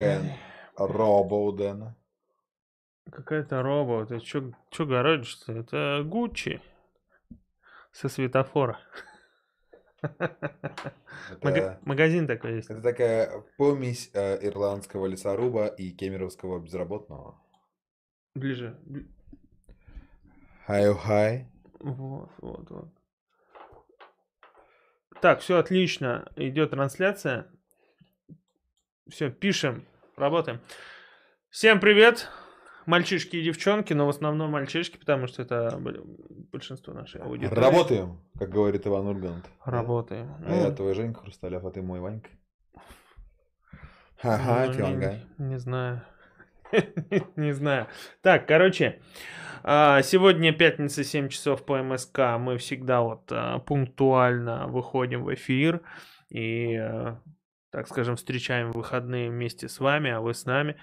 Эн Робоуден. Какая-то роба. Ты чё, чё? Это Гуччи. Со светофора. Это, Магазин такой есть. это такая помесь э, ирландского лесоруба и кемеровского безработного. Ближе. Бли- Хай-хай. Вот, вот, вот. Так, все отлично. Идет трансляция. Все, пишем, работаем. Всем привет, мальчишки и девчонки, но в основном мальчишки, потому что это большинство нашей аудитории. Работаем, как говорит Иван Ургант. Работаем. А я Ну, твой Женька Хрусталев, а ты мой Ванька. ну, Ха-ха, не- Тёнга. Не знаю. Не знаю. Так, короче, а, сегодня пятница, 7 часов по МСК. Мы всегда вот а, пунктуально выходим в эфир и, а, так скажем, встречаем выходные вместе с вами, а вы с нами.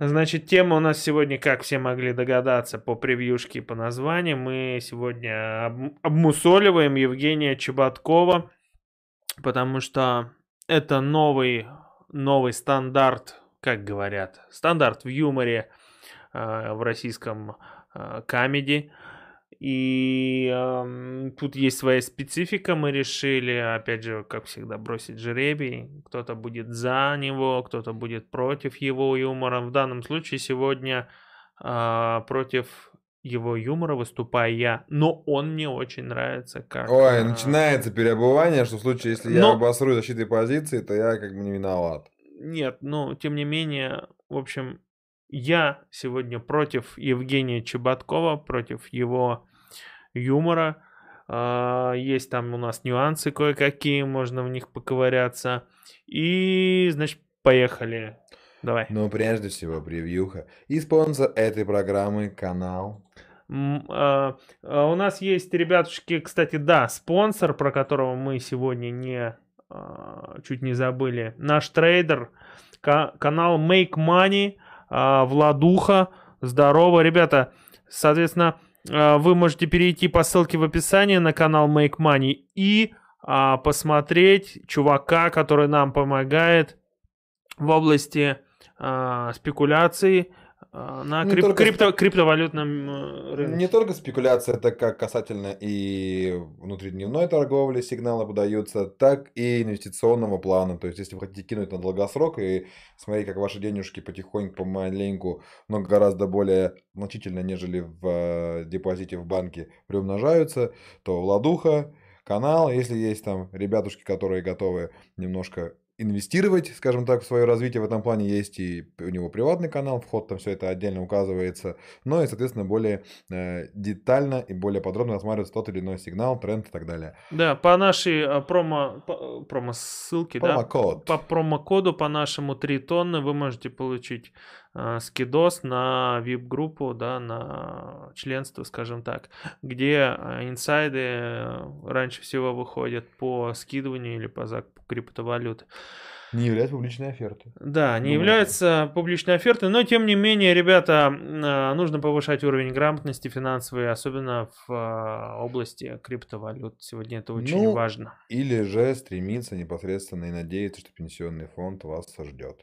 Значит, тема у нас сегодня, как все могли догадаться по превьюшке и по названию, мы сегодня об- обмусоливаем Евгения Чеботкова, потому что это новый, новый стандарт, как говорят, стандарт в юморе э, в российском э, камеди. И эм, тут есть своя специфика. Мы решили, опять же, как всегда, бросить жребий. Кто-то будет за него, кто-то будет против его юмора. В данном случае сегодня э, против его юмора выступаю я, но он мне очень нравится как... Ой, э, начинается переобувание, что в случае, если я Но- обосру защитой позиции, то я как бы не виноват. Нет, но тем не менее, в общем, я сегодня против Евгения Чеботкова, против его юмора. А, Есть там у нас нюансы кое-какие, можно в них поковыряться. И, значит, поехали. Давай. Но прежде всего превьюха. И спонсор этой программы канал. А, а, У нас есть, ребятушки, кстати, да, спонсор, про которого мы сегодня не чуть не забыли. Наш трейдер, ка- канал Make Money, Владуха. Здорово, ребята. Соответственно, вы можете перейти по ссылке в описании на канал Make Money и а, посмотреть чувака, который нам помогает в области а, спекуляций. а, на Не крип- только крипто- криптовалютном э, рынке. Не только спекуляция, это как касательно и внутридневной торговли сигналы подаются, так и инвестиционного плана. То есть, если вы хотите кинуть на долгосрок и смотреть, как ваши денежки потихоньку, помаленьку, но гораздо более значительно, нежели в э, депозите в банке, приумножаются, то Владуха, канал, если есть там ребятушки, которые готовы немножко инвестировать, скажем так, в свое развитие в этом плане, есть и у него приватный канал, вход там все это отдельно указывается, но и, соответственно, более э, детально и более подробно рассматривается тот или иной сигнал, тренд и так далее. Да, по нашей а, промо, по- промо-ссылке, да, Промокод. по промокоду по нашему 3 тонны вы можете получить скидос на VIP-группу, да, на членство, скажем так, где а, инсайды э, раньше всего выходят по скидыванию или по закупу криптовалюты. Не является публичной офертой. Да, не Думаю, является публичной офертой, но тем не менее, ребята, а, нужно повышать уровень грамотности финансовой, особенно в а, области криптовалют. Сегодня это очень Ну, важно. Или же стремиться непосредственно и надеяться, что пенсионный фонд вас ждет.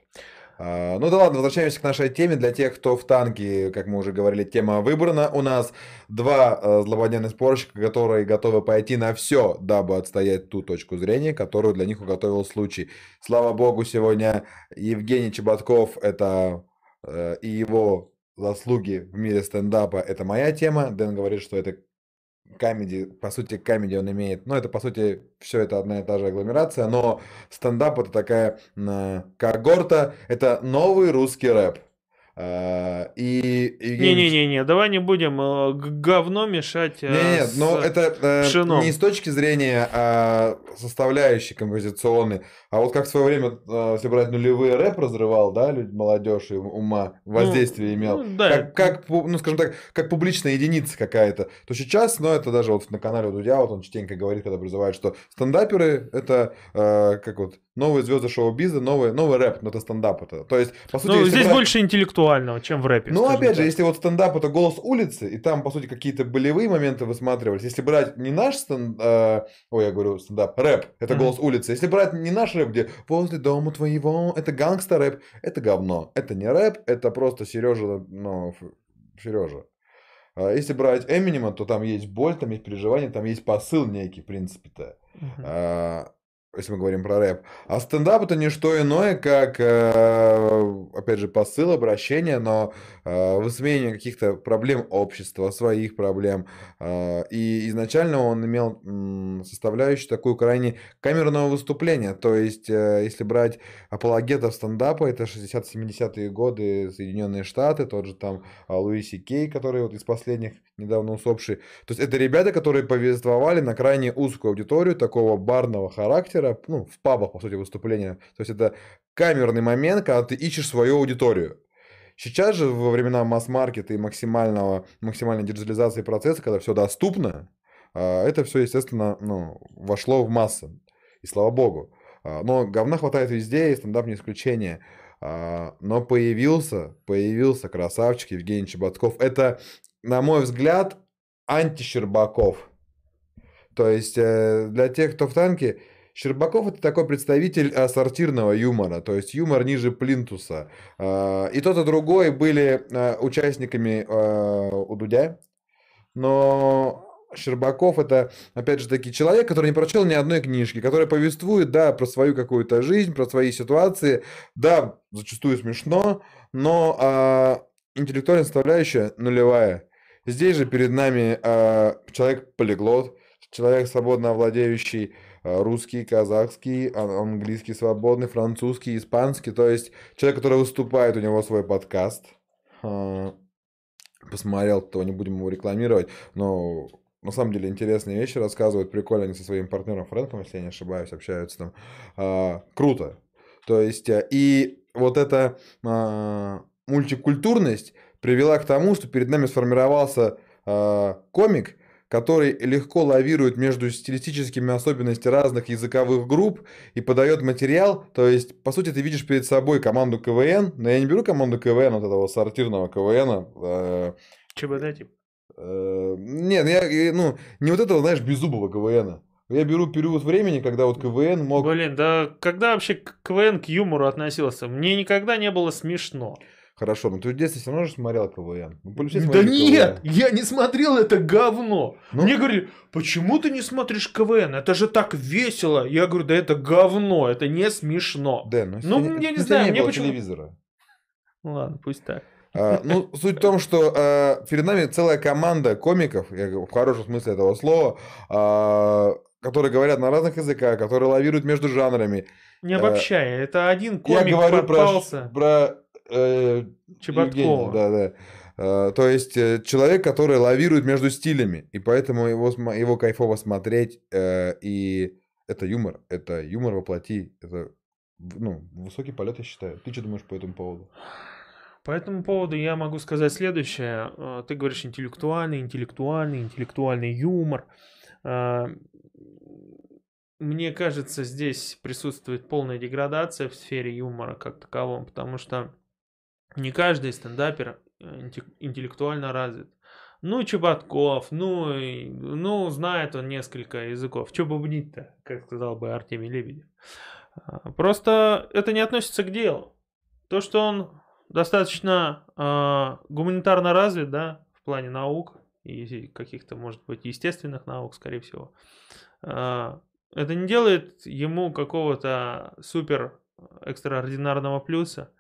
А, Ну да ладно, возвращаемся к нашей теме. Для тех, кто в танке, как мы уже говорили, тема выбрана. У нас два э, злободневных спорщика, которые готовы пойти на все, дабы отстоять ту точку зрения, которую для них уготовил случай. Слава богу, сегодня Евгений Чеботков, это э, и его заслуги в мире стендапа, это моя тема. Дэн говорит, что это камеди, по сути, камеди он имеет, ну, это, по сути, все это одна и та же агломерация, но стендап это такая м, когорта, это новый русский рэп. А, И Евгений Ч- Не-не-не, давай не будем э, говно мешать. э, не, нет, с- но это э, пшеном. не с точки зрения а, составляющей композиционной, а вот как в свое время, если брать нулевые рэп разрывал, да, люди, молодежь и ума, воздействие имел, ну, да. как, как, ну, скажем так, как публичная единица какая-то, то сейчас, ну, это даже вот на канале Дудя, вот он частенько говорит, когда призывает, что стендаперы это, как вот, новые звезды шоу-биза, новый, новый рэп, но это стендап это. То есть, по сути, Ну, здесь брать- больше интеллектуал интеллектуального, чем в рэпе. Ну, опять же, так. если вот стендап это голос улицы, и там, по сути, какие-то болевые моменты высматривались. Если брать не наш стендап, ой, я говорю стендап, рэп, это Мгм. голос улицы. Если брать не наш рэп, где возле дома твоего, это гангстер рэп, это говно. Это не рэп, это просто Сережа, ну, Сережа. Если брать Эминема, то там есть боль, там есть переживание, там есть посыл некий, в принципе-то. Мгм. Если мы говорим про рэп. А стендап это не что иное, как, э, опять же, посыл, обращение, но э, высмеяние каких-то проблем общества, своих проблем. Э, И изначально он имел составляющую такую крайне камерного выступления. То есть, если брать апологетов стендапа, это 60-70-е годы Соединенные Штаты, тот же там Луиси Кей, который вот из последних недавно усопший. То есть это ребята, которые повествовали на крайне узкую аудиторию такого барного характера, ну, в пабах, по сути, выступления. То есть это камерный момент, когда ты ищешь свою аудиторию. Сейчас же во времена масс-маркета и максимального, максимальной диджитализации процесса, когда все доступно, а, это все, естественно, ну, вошло в массы. И слава богу. А, Но говна хватает везде, и стендап не исключение. А, Но появился, появился красавчик Евгений Чеботков. Это, на мой взгляд, анти-Щербаков. То есть э, для тех, кто в танке, Щербаков это такой представитель сортирного юмора, то есть юмор ниже плинтуса. Э, И тот, и другой были э, участниками э, у Дудя, но Щербаков это, опять же таки, человек, который не прочел ни одной книжки, который повествует, да, про свою какую-то жизнь, про свои ситуации, да, зачастую смешно, но а, интеллектуальная составляющая нулевая. Здесь же перед нами а, человек-полиглот, человек, свободно владеющий а, русский, казахский, английский свободный, французский, испанский, то есть человек, который выступает, у него свой подкаст. А, Посмотрел, то не будем его рекламировать, но на самом деле интересные вещи рассказывают, прикольно, они со своим партнером Фрэнком, если я не ошибаюсь, общаются там. А, круто. То есть, э, и вот эта а, мультикультурность привела к тому, что перед нами сформировался комик, который легко лавирует между стилистическими особенностями разных языковых групп и подает материал. То есть, по сути, ты видишь перед собой команду КВН, но я не беру команду КВН, вот этого сортирного КВН. э, ЧБД, типа. Нет, я, я, ну, не вот этого, знаешь, беззубого КВН. Я беру период времени, когда вот КВН мог... Блин, да когда вообще КВН к юмору относился? Мне никогда не было смешно. Хорошо, но ты в детстве все равно же смотрел КВН. Все Да нет, КВН. я не смотрел это говно. Ну, Мне говорили, почему ты не смотришь КВН? Это же так весело. Я говорю, да это говно, это не смешно. Дэн, ну, Ну, я не у тебя знаю, не мне почему- телевизора. Ну Ладно, пусть так. А, ну, суть в том, что а, перед нами целая команда комиков, я говорю, в хорошем смысле этого слова, а, которые говорят на разных языках, которые лавируют между жанрами. Не обобщая, это один Я комик говорю про, попался. про э, Чеботкова. Евгения, да, да. А, То есть э, человек, который лавирует между стилями, и поэтому его, его кайфово смотреть, э, и это юмор, это юмор воплоти, это ну, высокий полет, я считаю. Ты что думаешь по этому поводу? По этому поводу я могу сказать следующее. Э, Ты говоришь интеллектуальный, интеллектуальный, интеллектуальный юмор. Э, Мне кажется, здесь присутствует полная деградация в сфере юмора как таковом, потому что не каждый стендапер э, инте- интеллектуально развит. Ну, Чеботков, ну, ну, знает он несколько языков. Че бубнить-то, как сказал бы Артемий Лебедев. А, Просто это не относится к делу. То, что он достаточно а, гуманитарно развит, да, в плане наук и каких-то, может быть, естественных наук, скорее всего, а, это не делает ему какого-то супер экстраординарного плюса.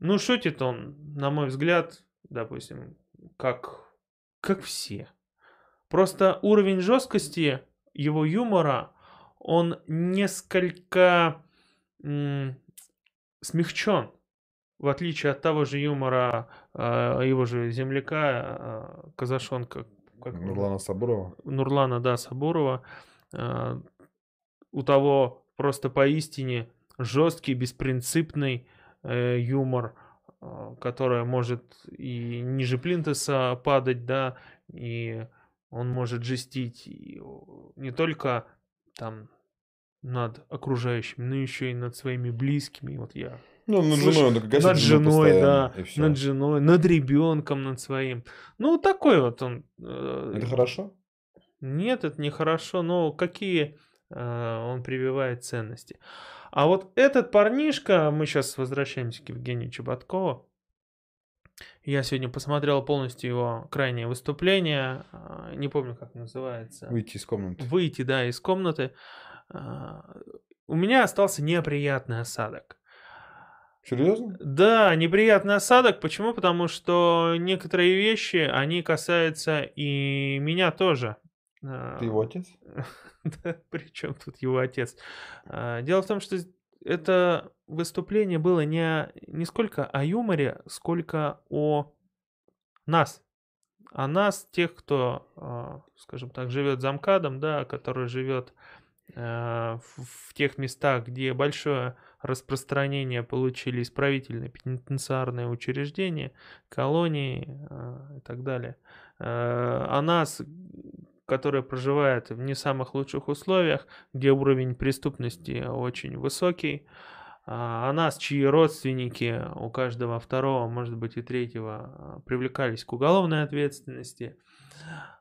Ну, шутит он, на мой взгляд, допустим, как, как все. Просто уровень жесткости его юмора, он несколько смягчен. В отличие от того же юмора э, его же земляка э, Казашонка. как? Нурлана Сабурова. Нурлана, да, Сабурова. Э, у того просто поистине жесткий, беспринципный э, юмор, э, который может и ниже плинтуса падать, да, и он может жестить не только там над окружающими, но еще и над своими близкими. Вот я Ну, над Слушай, женой, он над женой, да, над женой, над ребенком, над своим. Ну, такой вот он. э, Это хорошо? Нет, это нехорошо, но какие э, он прививает ценности. А вот этот парнишка, мы сейчас возвращаемся к Евгению Чеботкову. Я сегодня посмотрел полностью его крайнее выступление. а, Не помню, как называется. Выйти из комнаты. Выйти, да, из комнаты. А, У меня остался неприятный осадок. Серьезно? Да, неприятный осадок. Почему? Потому что некоторые вещи, они касаются и меня тоже. А, Ты его отец? Да, при чем тут его отец? А, Дело в том, что это выступление было не, не сколько о юморе, сколько о нас. О нас, тех, кто, а, скажем так, живет за МКАДом, да, который живет в, тех местах, где большое распространение получили исправительные пенитенциарные учреждения, колонии и так далее. О нас, которые проживают в не самых лучших условиях, где уровень преступности очень высокий, а, о нас, чьи родственники у каждого второго, может быть и третьего, а, привлекались к уголовной ответственности,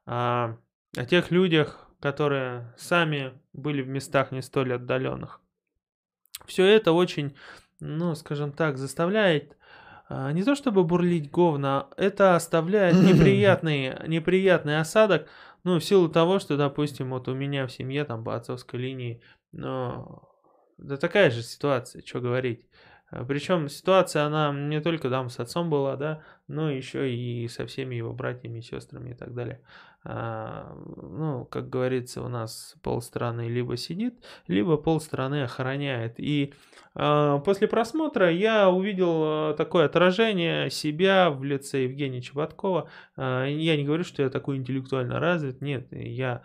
а, о тех людях, которые сами были в местах не столь отдаленных. Все это очень, ну, скажем так, заставляет а, не то чтобы бурлить говно, это оставляет неприятный, неприятный осадок, ну, в силу того, что, допустим, вот у меня в семье, там, по отцовской линии, ну, да такая же ситуация, что говорить. Причем ситуация, она не только там с отцом была, да, но еще и со всеми его братьями, сестрами и так далее. А, ну, как говорится, у нас полстраны либо сидит, либо полстраны охраняет. И а, после просмотра я увидел а, такое отражение себя в лице Евгения Чеботкова. Я не говорю, что я такой интеллектуально развит, нет, я,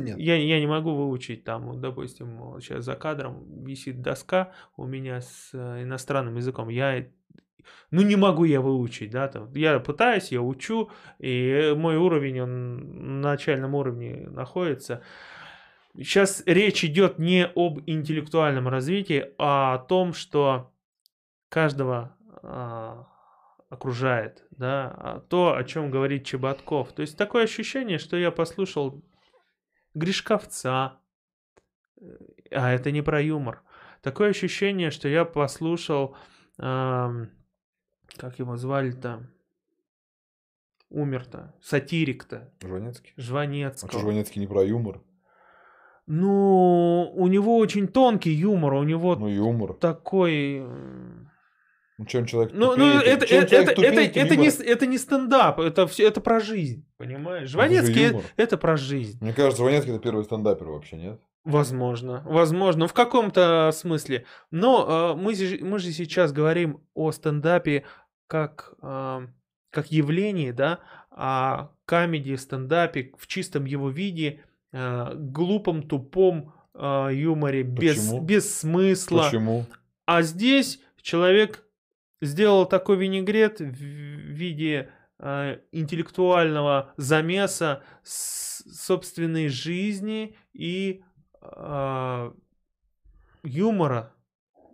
нет. я, я не могу выучить там, допустим, сейчас за кадром висит доска у меня с э, иностранным языком. Я ну не могу я выучить, да, там, я пытаюсь, я учу, и мой уровень, он на начальном уровне находится. Сейчас речь идет не об интеллектуальном развитии, а о том, что каждого а, окружает, да, а то, о чем говорит Чеботков. То есть такое ощущение, что я послушал Гришковца, э, а это не про юмор. Такое ощущение, что я послушал, ам, как его звали-то, умер-то, сатирик-то, Жванецкий? А Жванецкого. что Жванецкий не про юмор? Ну, у него очень тонкий юмор, у него Ну, юмор. такой... м, Ну, чем человек Ну, тупее, ну это, чем это, человек это, тупее, это, это, не, это не стендап, это все, это про жизнь, понимаешь? же Жванецкий это, это про жизнь. Мне кажется, Жванецкий это первый стендапер вообще, нет? Возможно, возможно, в каком-то смысле. Но э, мы, же- мы же сейчас говорим о стендапе как, э, как явлении, да, о камеди, стендапе в чистом его виде, э, глупом, тупом э, юморе, без, Почему? без смысла. Почему? А здесь человек сделал такой винегрет в виде э, интеллектуального замеса собственной жизни и э, юмора.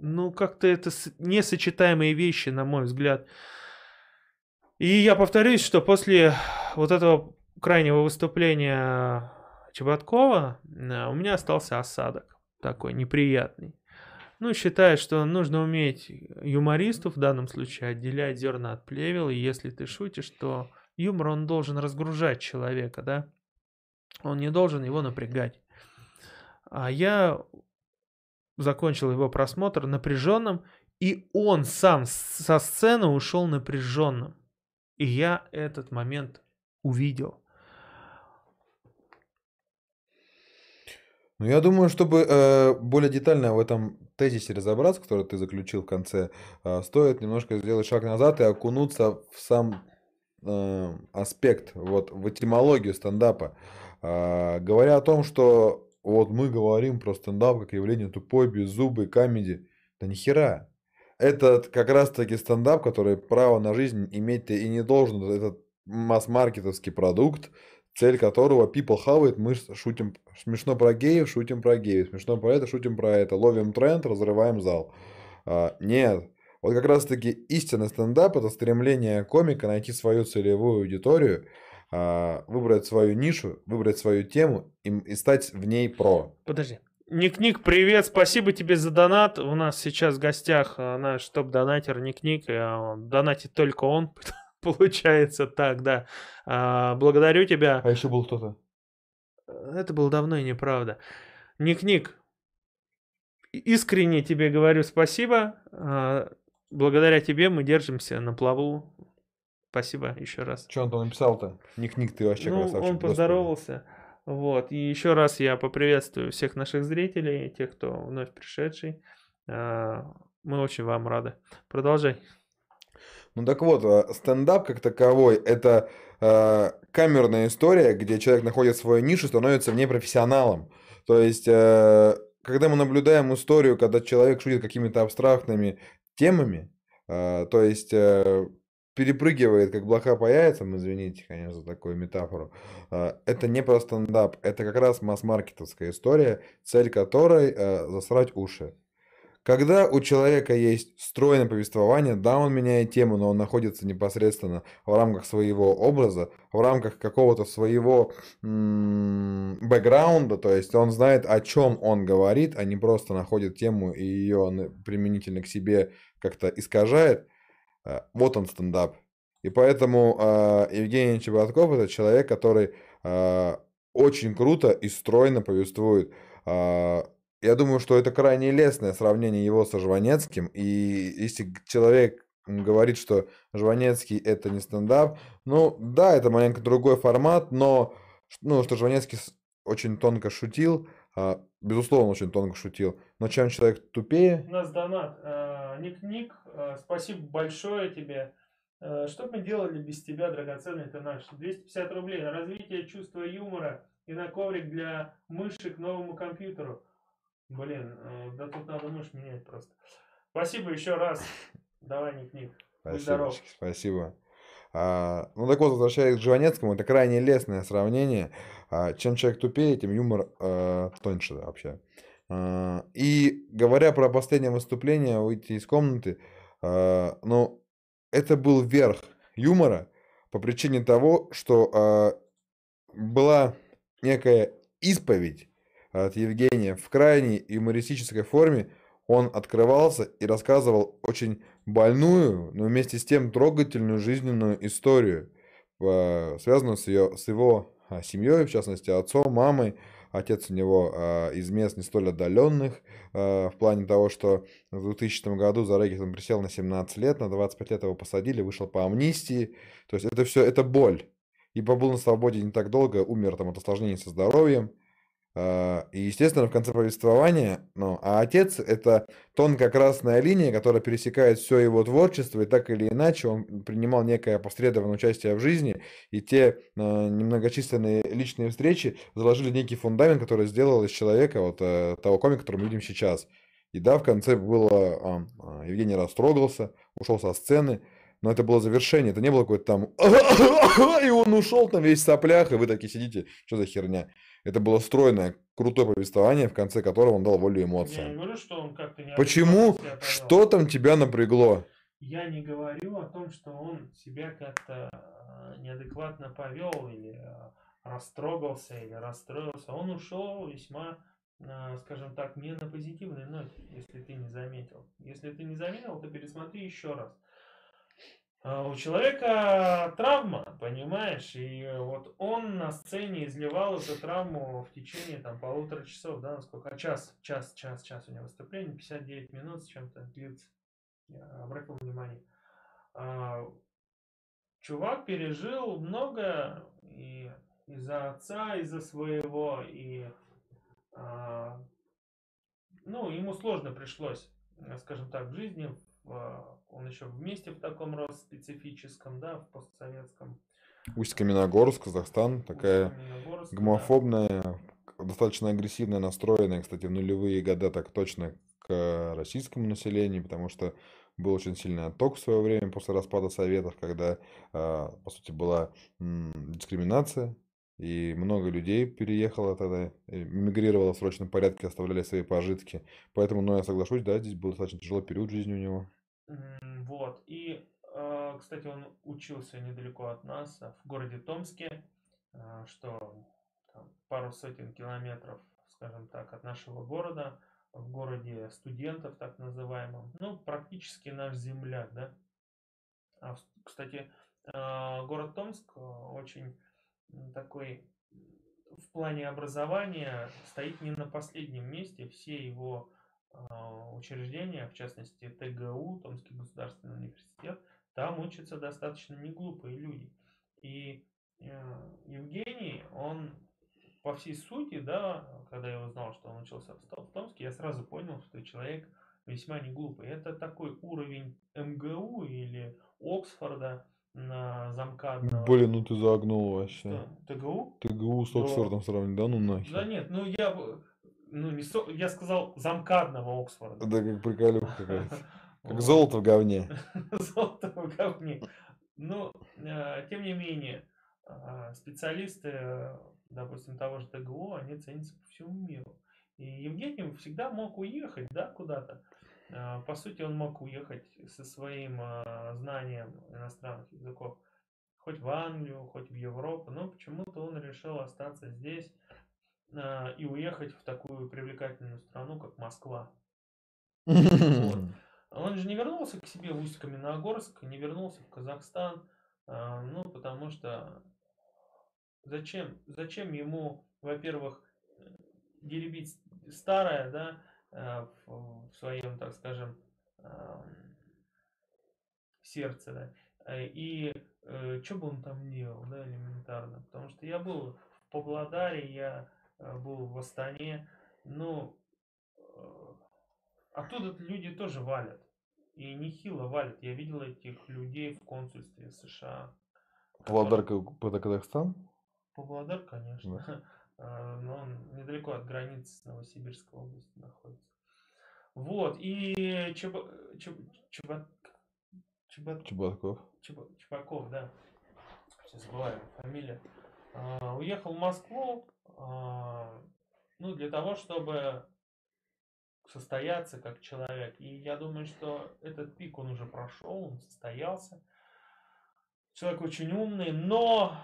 Ну, как-то это несочетаемые вещи, на мой взгляд. И я повторюсь, что после вот этого крайнего выступления Чеботкова э, у меня остался осадок такой неприятный. Ну, считаю, что нужно уметь юмористов в данном случае отделять зерна от плевел, и если ты шутишь, то юмор, он должен разгружать человека, да? Он не должен его напрягать. А я закончил его просмотр напряженным, и он сам со сцены ушел напряженным. И я этот момент увидел. Ну, я думаю, чтобы э, более детально в этом тезисе разобраться, который ты заключил в конце, э, стоит немножко сделать шаг назад и окунуться в сам э, аспект, вот в этимологию стендапа. А, говоря о том, что вот мы говорим про стендап как явление тупой, беззубый, камеди. Да нихера. Это как раз-таки стендап, который право на жизнь иметь и не должен. Это масс-маркетовский продукт, цель которого people хавает, мы шутим, смешно про геев, шутим про геев, смешно про это, шутим про это, ловим тренд, разрываем зал. А, нет. Вот как раз-таки истинный стендап – это стремление комика найти свою целевую аудиторию, выбрать свою нишу, выбрать свою тему и, и стать в ней про. Подожди. Ник-Ник, привет, спасибо тебе за донат. У нас сейчас в гостях а, наш топ-донатер Ник-Ник. А, донатит только он, получается так, да. А, благодарю тебя. А еще был кто-то? Это было давно и неправда. Ник-Ник, искренне тебе говорю спасибо. А, благодаря тебе мы держимся на плаву. Спасибо еще раз. Что он там написал-то? Ник-Ник, ты вообще ну, красавчик. Он поздоровался. Господи. Вот. И еще раз я поприветствую всех наших зрителей, тех, кто вновь пришедший. А, мы очень вам рады. Продолжай. Ну так вот, а, стендап как таковой это э, камерная история, где человек находит свою нишу, становится в ней профессионалом. То есть, э, когда мы наблюдаем историю, когда человек шутит какими-то абстрактными темами, э, то есть э, перепрыгивает, как блоха по яйцам, извините, конечно, за такую метафору, э, это не про стендап, это как раз масс-маркетовская история, цель которой э, засрать уши. Когда у человека есть стройное повествование, да, он меняет тему, но он находится непосредственно в рамках своего образа, в рамках какого-то своего бэкграунда, то есть он знает, о чем он говорит, а не просто находит тему и ее применительно к себе как-то искажает. Э, вот он стендап. И поэтому э, Евгений Чеботков это человек, который э, очень круто и стройно повествует э, я думаю, что это крайне лестное сравнение его со Жванецким. И если человек говорит, что Жванецкий это не стендап, ну да, это маленько другой формат, но ну, что Жванецкий очень тонко шутил, а, безусловно, очень тонко шутил. Но чем человек тупее... У нас донат. Ник-Ник, а, спасибо большое тебе. Что бы мы делали без тебя, драгоценный ты наш? 250 рублей на развитие чувства юмора и на коврик для мыши к новому компьютеру. Блин, э, да тут надо мышь менять просто. Спасибо еще раз. Давай, Ник-Ник. Спасибо. Спасибо. А, ну так вот, возвращаясь к Жванецкому, это крайне лестное сравнение. А, чем человек тупее, тем юмор а, тоньше вообще. И говоря про последнее выступление, выйти из комнаты, а, ну, это был верх юмора по причине того, что была некая исповедь от Евгения в крайней юмористической форме он открывался и рассказывал очень больную, но вместе с тем трогательную жизненную историю, связанную с, ее, с его а, семьей, в частности, отцом, мамой. Отец у него а, из мест не столь отдаленных, а, в плане того, что в 2000 году за Зарегис присел на 17 лет, на 25 лет его посадили, вышел по амнистии. То есть это все, это боль. И побыл на свободе не так долго, умер там от осложнений со здоровьем. А, и, естественно, в конце повествования, ну, а отец – это тонкая красная линия, которая пересекает все его творчество, и так или иначе он принимал некое посредованное участие в жизни, и те э, немногочисленные личные встречи заложили некий фундамент, который сделал из человека вот э, того комика, который мы видим сейчас. И да, в конце было, э, Евгений растрогался, ушел со сцены, но это было завершение, это не было какое-то там, и он ушел там весь в соплях, и вы такие сидите, что за херня. Это было стройное, крутое повествование, в конце которого он дал волю эмоциям. Я говорю, что он как-то не Почему? Что там тебя напрягло? Я не говорю о том, что он себя как-то а, неадекватно повел или а, растрогался или расстроился. Он ушел весьма, а, скажем так, не на позитивной ноте, если ты не заметил. Если ты не заметил, то пересмотри еще раз. А, у человека травма, понимаешь, и вот он на сцене изливал эту травму в течение там полутора часов, да, насколько, а час, час, час, час у него выступление, 59 минут с чем-то длится, я обратил внимание. А, чувак пережил много и из-за отца, из-за своего, и а, ну, ему сложно пришлось, скажем так, в жизни, в он еще вместе в таком рост специфическом, да, в постсоветском. Усть-Каменогорск, Казахстан, такая гомофобная, да. достаточно агрессивно настроенная, кстати, в нулевые года так точно к российскому населению, потому что был очень сильный отток в свое время после распада Советов, когда, а, по сути, была дискриминация И много людей переехало тогда, мигрировало в срочном порядке, оставляли свои пожитки. Поэтому, ну, я соглашусь, да, здесь был достаточно тяжелый период в жизни у него. Вот. И, э, кстати, он учился недалеко от нас, в городе Томске, э, что там, пару сотен километров, скажем так, от нашего города, в городе студентов, так называемом. Ну, практически наш земляк, да. А, кстати, э, город Томск очень такой в плане образования стоит не на последнем месте. Все его а, учреждения, в частности ТГУ, Томский государственный университет, там учатся достаточно неглупые люди. И э, Евгений, он по всей сути, да, когда я узнал, что он учился в Томске, я сразу понял, что человек весьма не глупый. Это такой уровень МГУ или Оксфорда, на замкадного. Блин, ну ты загнул вообще. Что? ТГУ? ТГУ с Оксфордом да. сравнить, да ну нахер. Да нет, ну я, ну не со... я сказал замкадного Оксфорда. Да как приколюха какая-то. Как золото в говне. Золото в говне. Ну, э, тем не менее, э, специалисты, допустим, того же ТГУ, они ценятся по всему миру. И Евгений всегда мог уехать, да, куда-то. По сути, он мог уехать со своим знанием иностранных языков хоть в Англию, хоть в Европу, но почему-то он решил остаться здесь и уехать в такую привлекательную страну, как Москва. Вот. Он же не вернулся к себе в Усть-Каменогорск, не вернулся в Казахстан, ну, потому что зачем, зачем ему, во-первых, деребить старое, да, Э, в своем, так скажем, сердце, да. И э, что бы он там делал, да, элементарно. Потому что я был в Павлодаре, я был в Астане, ну, оттуда люди тоже валят. И нехило валят. Я видел этих людей в консульстве США. Павлодар это Казахстан? Павлодар, конечно. Да. А, но он недалеко от границы Новосибирской областью находится. Вот, и Чеба, Чеб, Чеба, Чеба, Чебаков. Чеба, Чебаков, да. Сейчас забываю фамилия. А, уехал в Москву, ну, для того, чтобы состояться как человек. И я думаю, что этот пик он уже прошел, он состоялся. Человек очень умный, но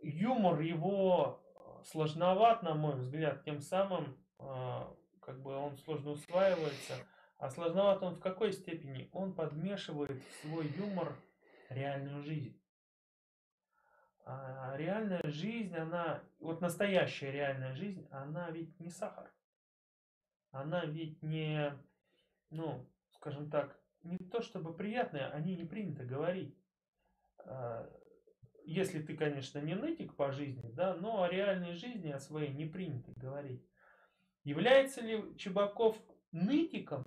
юмор его сложноват, на мой взгляд, тем самым а, как бы он сложно усваивается. А сложноват он в какой степени? Он подмешивает в свой юмор реальную жизнь. А реальная жизнь, она, вот настоящая реальная жизнь, она ведь не сахар. Она ведь не, ну, скажем так, не то чтобы приятная, о ней не принято говорить. А, если ты, конечно, не нытик по жизни, да, но о реальной жизни, о своей не принято говорить. Является ли Чебаков нытиком?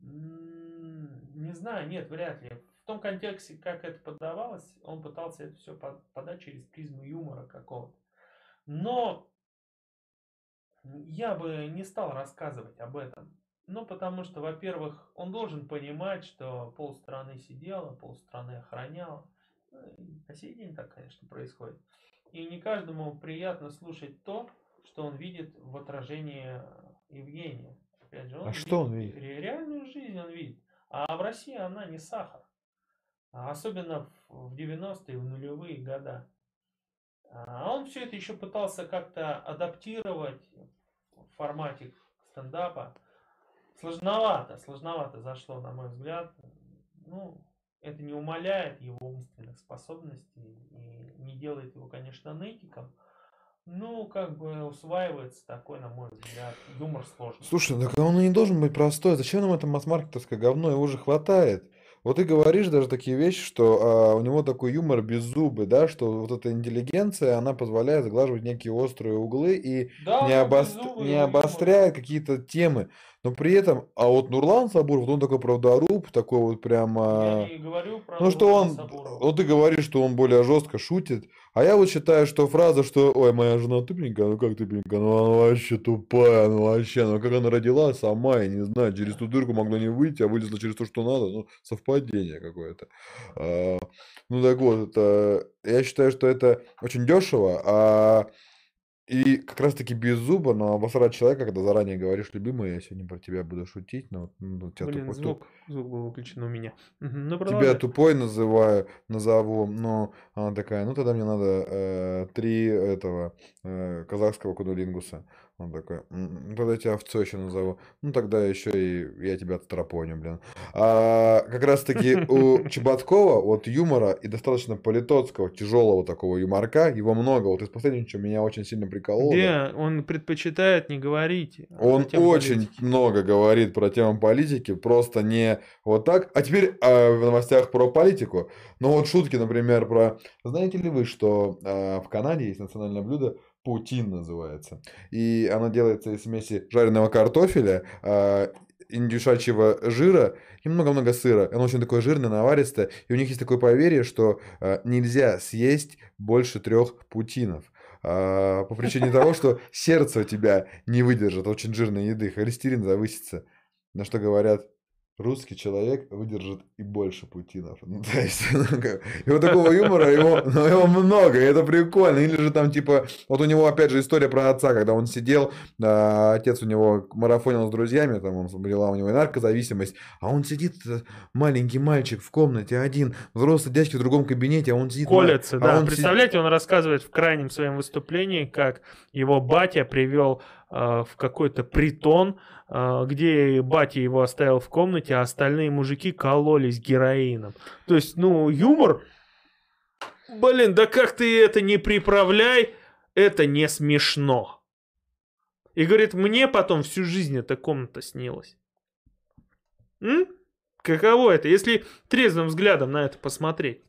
Не знаю, нет, вряд ли. В том контексте, как это подавалось, он пытался это все подать через призму юмора какого-то. Но я бы не стал рассказывать об этом. Ну, потому что, во-первых, он должен понимать, что полстраны сидела, полстраны охраняла. По сей день так, конечно, происходит. И не каждому приятно слушать то, что он видит в отражении Евгения. Опять же, он а что он видит? Реальную жизнь он видит. А в России она не сахар. А особенно в 90-е, в нулевые года. А он все это еще пытался как-то адаптировать в формате стендапа. Сложновато, сложновато зашло, на мой взгляд. Ну, это не умаляет его умственных способностей и не делает его, конечно, нытиком. Ну, как бы усваивается такой, на мой взгляд, юмор сложный. Слушай, так он и не должен быть простой. Зачем нам это масс-маркетовское говно? Его уже хватает. Вот ты говоришь даже такие вещи, что а, у него такой юмор без зубы, да, что вот эта интеллигенция, она позволяет заглаживать некие острые углы и да, не, обост... не обостряет какие-то темы. Но при этом, а вот Нурлан Сабуров, он такой правдоруб, такой вот прямо... Я не говорю про Ну, что он, Сабурова. вот ты говоришь, что он более жестко шутит, а я вот считаю, что фраза, что, ой, моя жена тупенькая, ну как тупенькая, ну она вообще тупая, ну вообще, ну как она родила сама, я не знаю, через ту дырку могла не выйти, а вылезла через то, что надо, ну, совпадение какое-то. А, ну так вот, это, я считаю, что это очень дешево, а и как раз-таки без зуба, но обосрать человека, когда заранее говоришь, любимый, я сегодня про тебя буду шутить, но ну, тебя Блин, тупой, туп- звук, звук был выключен у меня. Ну, тебя тупой называю, назову, но она такая, ну тогда мне надо э, три этого э, казахского кунилингуса. Он такой, «М, ну тогда я тебя овцой еще назову. Ну тогда еще и я тебя отстрапоню, блин. А как раз-таки у Чеботкова вот юмора и достаточно политотского, тяжелого такого юморка, его много. Вот из последнего, что меня очень сильно прикололо. Где он предпочитает не говорить. а Он затем очень говорить. много говорит про тему политики, просто не вот так. А теперь а, в новостях про политику. Ну вот шутки, например, про... Знаете ли вы, что а, в Канаде есть национальное блюдо паутин называется. И оно делается из смеси жареного картофеля, а, индюшачьего жира и много-много сыра. Оно очень такое жирное, наваристое. И у них есть такое поверье, что а, нельзя съесть больше трех паутинов. А, по причине того, что сердце у тебя не выдержит очень жирной еды, холестерин завысится. На что говорят, русский человек выдержит и больше путинов. Ну, то есть, ну, как- вот такого юмора его, ну, его много, и это прикольно. Или же там, типа, вот у него, опять же, история про отца, когда он сидел, а, отец у него марафонил с друзьями, там, он была у него и наркозависимость, а он сидит, э, маленький мальчик в комнате один, взрослый дядька в другом кабинете, а он сидит... Колется, а да. он си- Представляете, он рассказывает в крайнем своем выступлении, как его батя привел в какой-то притон, э, где батя его оставил в комнате, а остальные мужики кололись героином. То есть, ну, юмор... Блин, да как ты это не приправляй, это не смешно. И говорит, мне потом всю жизнь эта комната снилась. М? Каково это, если трезвым взглядом на это посмотреть?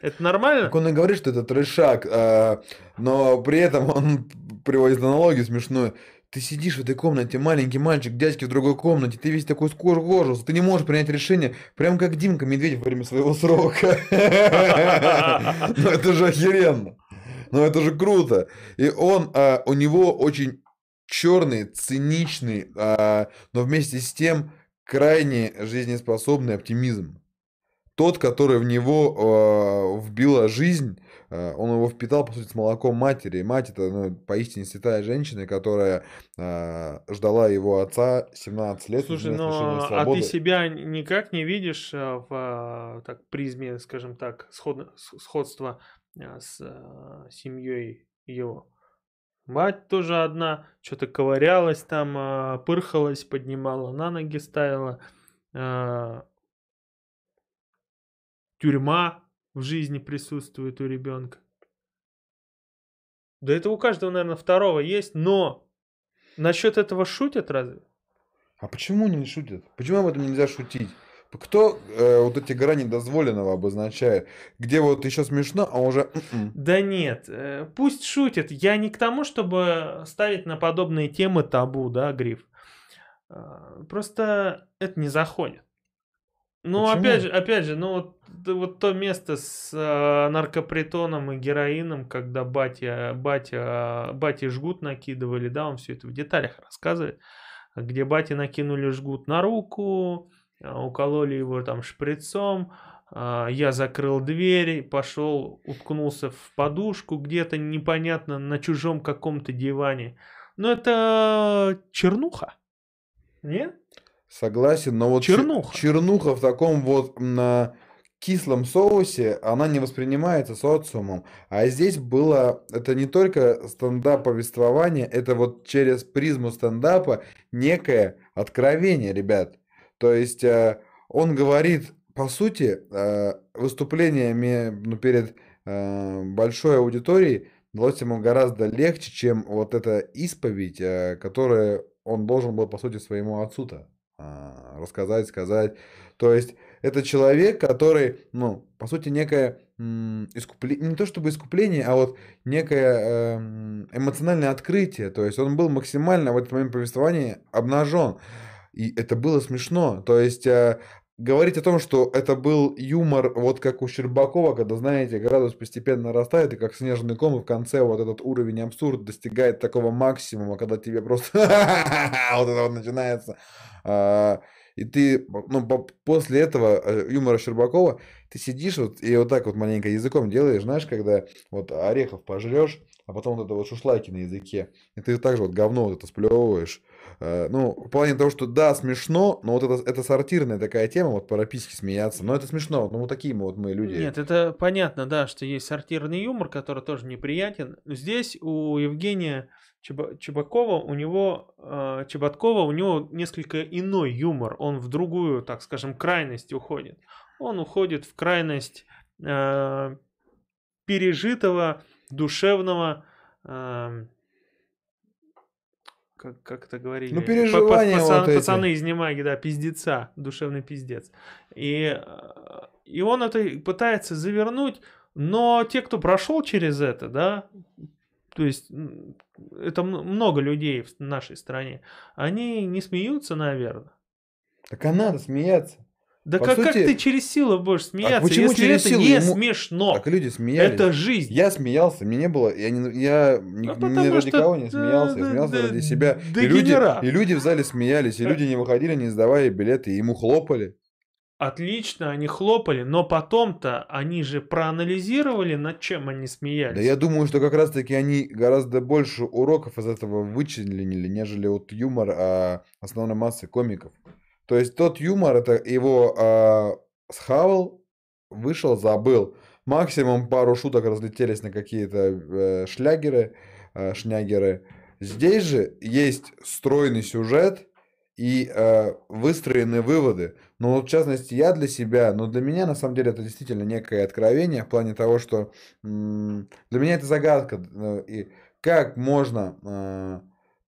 Это нормально? Так он и говорит, что это трешак, а, но при этом он приводит аналогию смешную. Ты сидишь в этой комнате, маленький мальчик, дядьки в другой комнате, ты весь такой скожу, ты не можешь принять решение, прям как Димка Медведев во время своего срока. Ну это же охеренно. Ну это же круто. И он, а, у него очень черный, циничный, а, но вместе с тем крайне жизнеспособный оптимизм. Тот, который в него э, вбила жизнь, э, он его впитал, по сути, с молоком матери. И мать это ну, поистине святая женщина, которая э, ждала его отца 17 лет. Слушай, лишения ну а ты себя никак не видишь в так, призме, скажем так, сходно- с- сходства с семьей его? Мать тоже одна, что-то ковырялась там, пырхалась, поднимала на ноги, ставила. Тюрьма в жизни присутствует у ребенка. Да это у каждого, наверное, второго есть, но насчет этого шутят разве? А почему не шутят? Почему об этом нельзя шутить? Кто э, вот эти грани дозволенного обозначает? Где вот еще смешно, а уже... м-м. Да нет, э, пусть шутят. Я не к тому, чтобы ставить на подобные темы табу, да, Гриф. А, Просто это не заходит. Ну, Почему? опять же, опять же, ну вот, вот то место с а, наркопритоном и героином, когда батя, батя, батя жгут накидывали, да, он все это в деталях рассказывает, где батя накинули жгут на руку, а, укололи его там шприцом, а, я закрыл дверь, пошел, уткнулся в подушку где-то непонятно на чужом каком-то диване. Ну это чернуха. Нет? Согласен, но вот чер- Чернуха. чернуха в таком вот на кислом соусе, она не воспринимается социумом. А здесь было, это не только стендап-повествование, это вот через призму стендапа некое откровение, ребят. То есть э, он говорит, по сути, э, выступлениями ну, перед э, большой аудиторией далось ему гораздо легче, чем вот эта исповедь, э, которую он должен был, по сути, своему отцу-то рассказать, сказать. То есть это человек, который, ну, по сути, некое искупление, не то чтобы искупление, а вот некое эм, эмоциональное открытие. То есть он был максимально в этот момент повествования обнажен. И это было смешно. То есть э, говорить о том, что это был юмор, вот как у Щербакова, когда, знаете, градус постепенно растает, и как снежный ком, и в конце вот этот уровень абсурд достигает такого максимума, когда тебе просто вот это вот начинается. А, и ты, ну, после этого э, юмора Щербакова, ты сидишь вот и вот так вот маленько языком делаешь, знаешь, когда вот орехов пожрешь, а потом вот это вот шушлайки на языке, и ты также вот говно вот это сплевываешь. Э, ну, в плане того, что да, смешно, но вот это, это сортирная такая тема, вот по смеяться, но это смешно, ну вот такие мы вот мы люди. Нет, это понятно, да, что есть сортирный юмор, который тоже неприятен. Здесь у Евгения Чебакова, у него, э, Чеботкова, у него несколько иной юмор. Он в другую, так скажем, крайность уходит. Он уходит в крайность э, пережитого, душевного, э, как, как это говорили? Ну, переживания Пацан, вот Пацаны эти. из Немаги, да, пиздеца, душевный пиздец. И, и он это пытается завернуть, но те, кто прошел через это, да, то есть это много людей в нашей стране, они не смеются, наверное. Так а надо смеяться. Да как, сути... как ты через силу будешь смеяться, а почему если через это силу? не Ему... смешно? Так люди смеялись. Это жизнь. Я смеялся, мне не было, я, не, я ни, А ни ради что кого не смеялся, да, я смеялся да, ради себя. И люди, и люди в зале смеялись, и люди не выходили, не сдавая билеты, и ему хлопали. Отлично, они хлопали, но потом-то они же проанализировали, над чем они смеялись. Да я думаю, что как раз-таки они гораздо больше уроков из этого вычленили, нежели вот юмор а основной массы комиков. То есть тот юмор, это его а, схавал, вышел, забыл. Максимум пару шуток разлетелись на какие-то э, шлягеры, э, шнягеры. Здесь же есть стройный сюжет и э, выстроенные выводы. Но вот, в частности, я для себя, но для меня на самом деле это действительно некое откровение в плане того, что м- для меня это загадка. Э, и как можно э,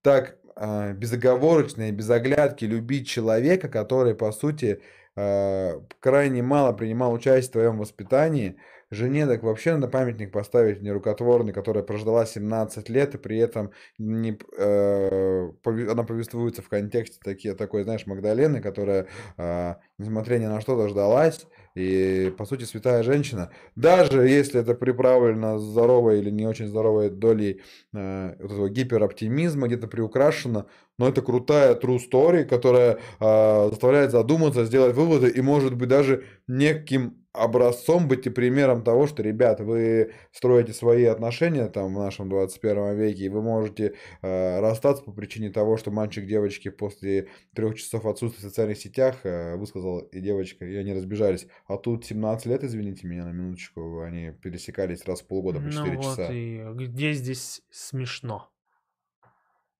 так э, безоговорочно и без оглядки любить человека, который, по сути, э, крайне мало принимал участие в твоем воспитании, жене так вообще надо памятник поставить нерукотворный, которая прождала 17 лет, и при этом не, э, она повествуется в контексте такие, такой, знаешь, Магдалены, которая, э, несмотря ни на что, дождалась, и, по сути, святая женщина, даже если это приправлено здоровой или не очень здоровой долей э, вот этого гипероптимизма, где-то приукрашено, но это крутая true story, которая э, заставляет задуматься, сделать выводы и, может быть, даже неким образцом быть и примером того, что, ребят, вы строите свои отношения там в нашем 21 веке, и вы можете э, расстаться по причине того, что мальчик девочки после трех часов отсутствия в социальных сетях э, высказал и девочка, и они разбежались. А тут 17 лет, извините меня на минуточку, они пересекались раз в полгода по 4 ну часа. Вот и где здесь смешно?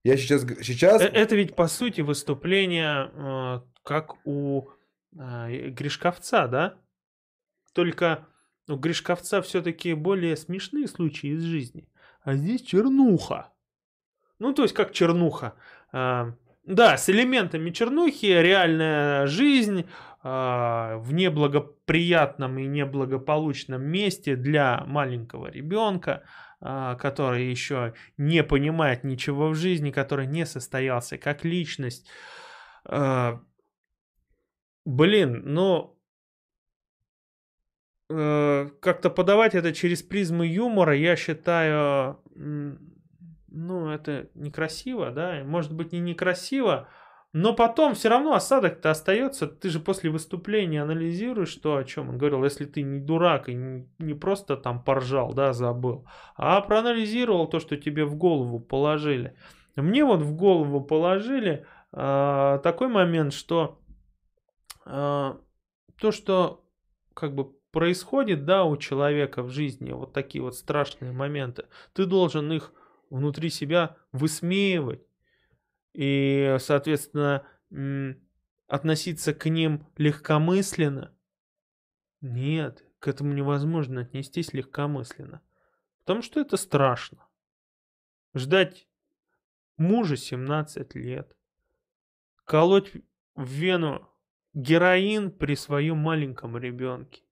Я сейчас... сейчас... Э, это ведь, по сути, выступление, э, как у э, Гришковца, да? Только у Гришковца все-таки более смешные случаи из жизни. А здесь чернуха. Ну, то есть, как чернуха. А, да, с элементами чернухи, реальная жизнь а, в неблагоприятном и неблагополучном месте для маленького ребенка, а, который еще не понимает ничего в жизни, который не состоялся как личность. Блин, ну, Э, как-то подавать это через призму юмора, я считаю, ну, это некрасиво, да, может быть, не некрасиво, но потом все равно осадок-то остается. Ты же после выступления анализируешь то, о чем он говорил. Если ты не дурак и не просто там поржал, да, забыл, а проанализировал то, что тебе в голову положили. Мне вот в голову положили э, такой момент, что э, то, что как бы происходит, да, у человека в жизни вот такие вот страшные моменты, ты должен их внутри себя высмеивать и, соответственно, относиться к ним легкомысленно. Нет, к этому невозможно отнестись легкомысленно. Потому что это страшно. Ждать мужа 17 лет. Колоть в вену героин при своем маленьком ребенке.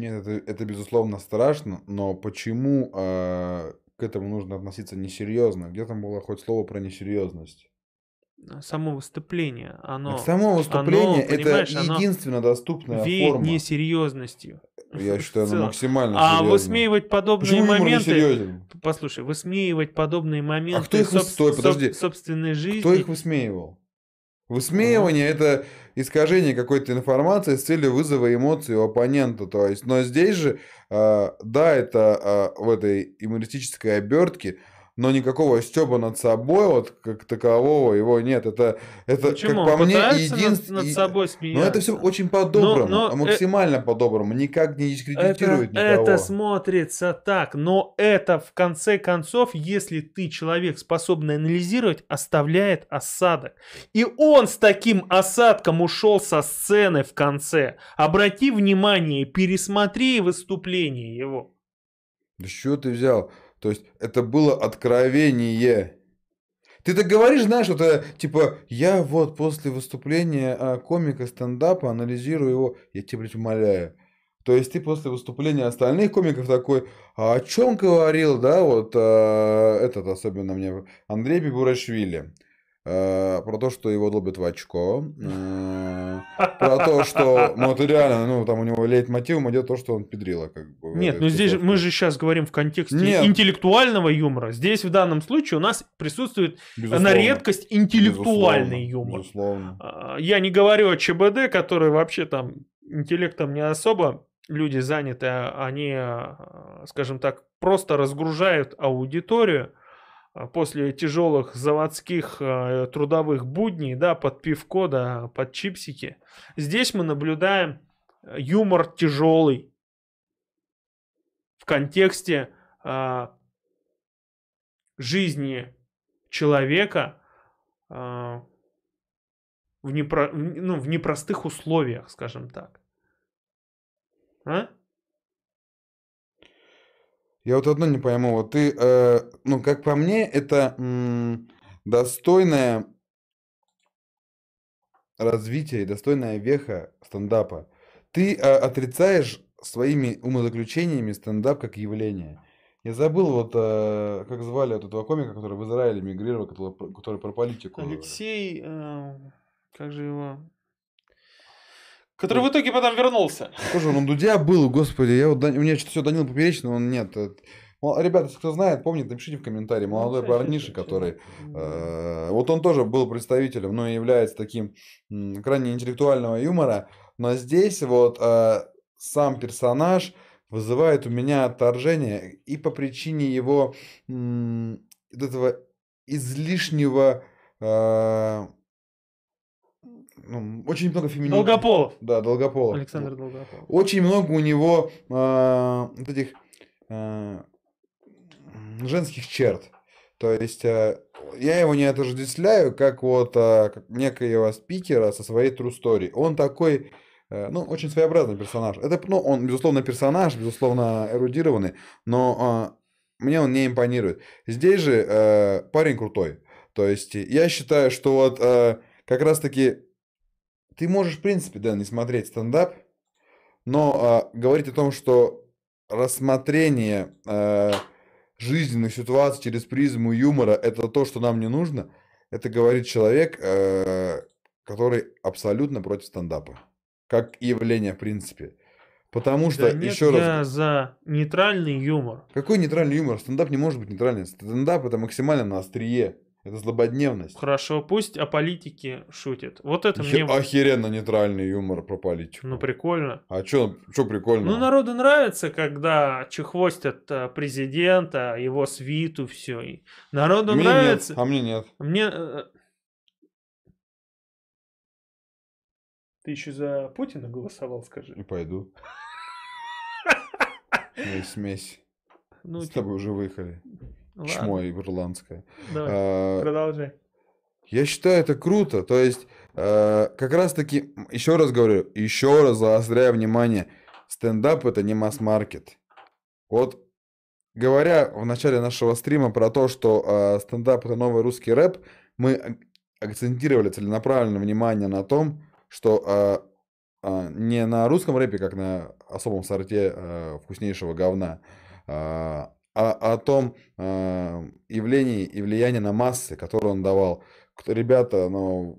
Нет, это, это безусловно страшно, но почему э, к этому нужно относиться несерьезно? Где там было хоть слово про несерьезность? Само выступление, оно... Само выступление оно, это оно единственно доступная веет форма. несерьезностью. Я считаю, оно максимально А высмеивать подобные Почему моменты... Послушай, высмеивать подобные моменты кто их выс- соб- стой, подожди. собственной жизни... Кто их высмеивал? Высмеивание это искажение какой-то информации с целью вызова эмоций у оппонента. То есть, но здесь же, а, да, это а, в этой юмористической обертке, но никакого стеба над собой, вот как такового, его нет. Это, это Почему? как по мне, Пытаются над- единственное. над, собой Но смеяться. это все очень по-доброму, но, а э, максимально по-доброму, никак не это, дискредитирует никого. это смотрится так, но это в конце концов, если ты человек, способный анализировать, оставляет осадок. И он с таким осадком ушел со сцены в конце. Обрати внимание, пересмотри выступление его. Да чего ты взял? То есть это было откровение. Ты так говоришь, знаешь, вот это, типа, я вот после выступления а, комика стендапа анализирую его, я тебя, блядь, умоляю. То есть ты после выступления остальных комиков такой, а о чем говорил, да, вот а, этот особенно мне, Андрей Бибурашвили. А, про то, что его долбят в очко. а, Про то, что, ну, это реально, ну, там у него лейтмотивом идет то, что он педрила, как бы. Нет, ну здесь мы же сейчас говорим в контексте Нет. интеллектуального юмора. Здесь в данном случае у нас присутствует на Безусловно. редкость интеллектуальный Безусловно, юмор. Безусловно. А, Я не говорю о ЧБД, который вообще там интеллектом не особо люди заняты, а они, скажем так, просто разгружают аудиторию после тяжелых заводских а, трудовых будней, да, под пивко, да, под чипсики. Здесь мы наблюдаем э, юмор тяжелый в контексте а, жизни человека а, в, непро- ну, в непростых условиях, скажем так. А? Я вот одно не пойму. Вот ты, э, ну, как по мне, это м, достойное развитие и достойная веха стендапа. Ты э, отрицаешь своими умозаключениями стендап как явление. Я забыл, вот э, как звали вот этого комика, который в Израиле мигрировал, который, который про политику. Алексей, э, как же его? Который в итоге потом вернулся. Тоже он у Дудя был, господи, я вот, у меня что-то все Данил Поперечный, он нет. э, мол, Ребята, если кто знает, помнит, напишите в комментарии. Молодой Ну, щас, парниша, который... э, Вот он тоже был представителем, но и является таким м, крайне интеллектуального юмора. Но здесь вот э, сам персонаж вызывает у меня отторжение и по причине его м, этого излишнего... э, ну, очень много феминизма. Долгополов. Да, Долгополов. Александр Долгополов. Очень много у него а, вот этих м, женских черт. То есть а, я его не отождествляю как вот а, как некоего спикера со своей true story. Он такой, э, ну, очень своеобразный персонаж. Это, ну, он, безусловно, персонаж, безусловно, эрудированный, но а, мне он не импонирует. Здесь же э, парень крутой. То есть я считаю, что вот э, как раз-таки ты можешь, в принципе, да, не смотреть стендап, но а, говорить о том, что рассмотрение э, жизненных ситуаций через призму юмора это то, что нам не нужно, это говорит человек, э, который абсолютно против стендапа. Как явление, в принципе. Потому что, Да нет, еще раз, я за нейтральный юмор. какой нейтральный юмор? Стендап не может быть нейтральным. Стендап это максимально на острие. Это злободневность. Хорошо, пусть о политике шутит. Вот это Охе- мне... Охеренно нейтральный юмор про политику. Ну, прикольно. А что прикольно? Ну, народу нравится, когда чехвостят э, президента, его свиту, все. Народу Мне нравится. нет, а мне нет. Мне... э, Ты еще за Путина голосовал, скажи. Не пойду. Ой, смесь. Ну, С типа, тобой уже выехали. Ладно, Чмо ирландское. Давай, А, продолжай. Я считаю это круто. То есть, э, как раз таки, еще раз говорю, еще раз заостряю внимание, стендап это не масс-маркет. Вот говоря в начале нашего стрима про то, что э, стендап это новый русский рэп, мы акцентировали целенаправленно внимание на том, что э, э, не на русском рэпе, как на особом сорте э, вкуснейшего говна, э, а о том э, явлении и влиянии на массы, которое он давал. Ребята, ну,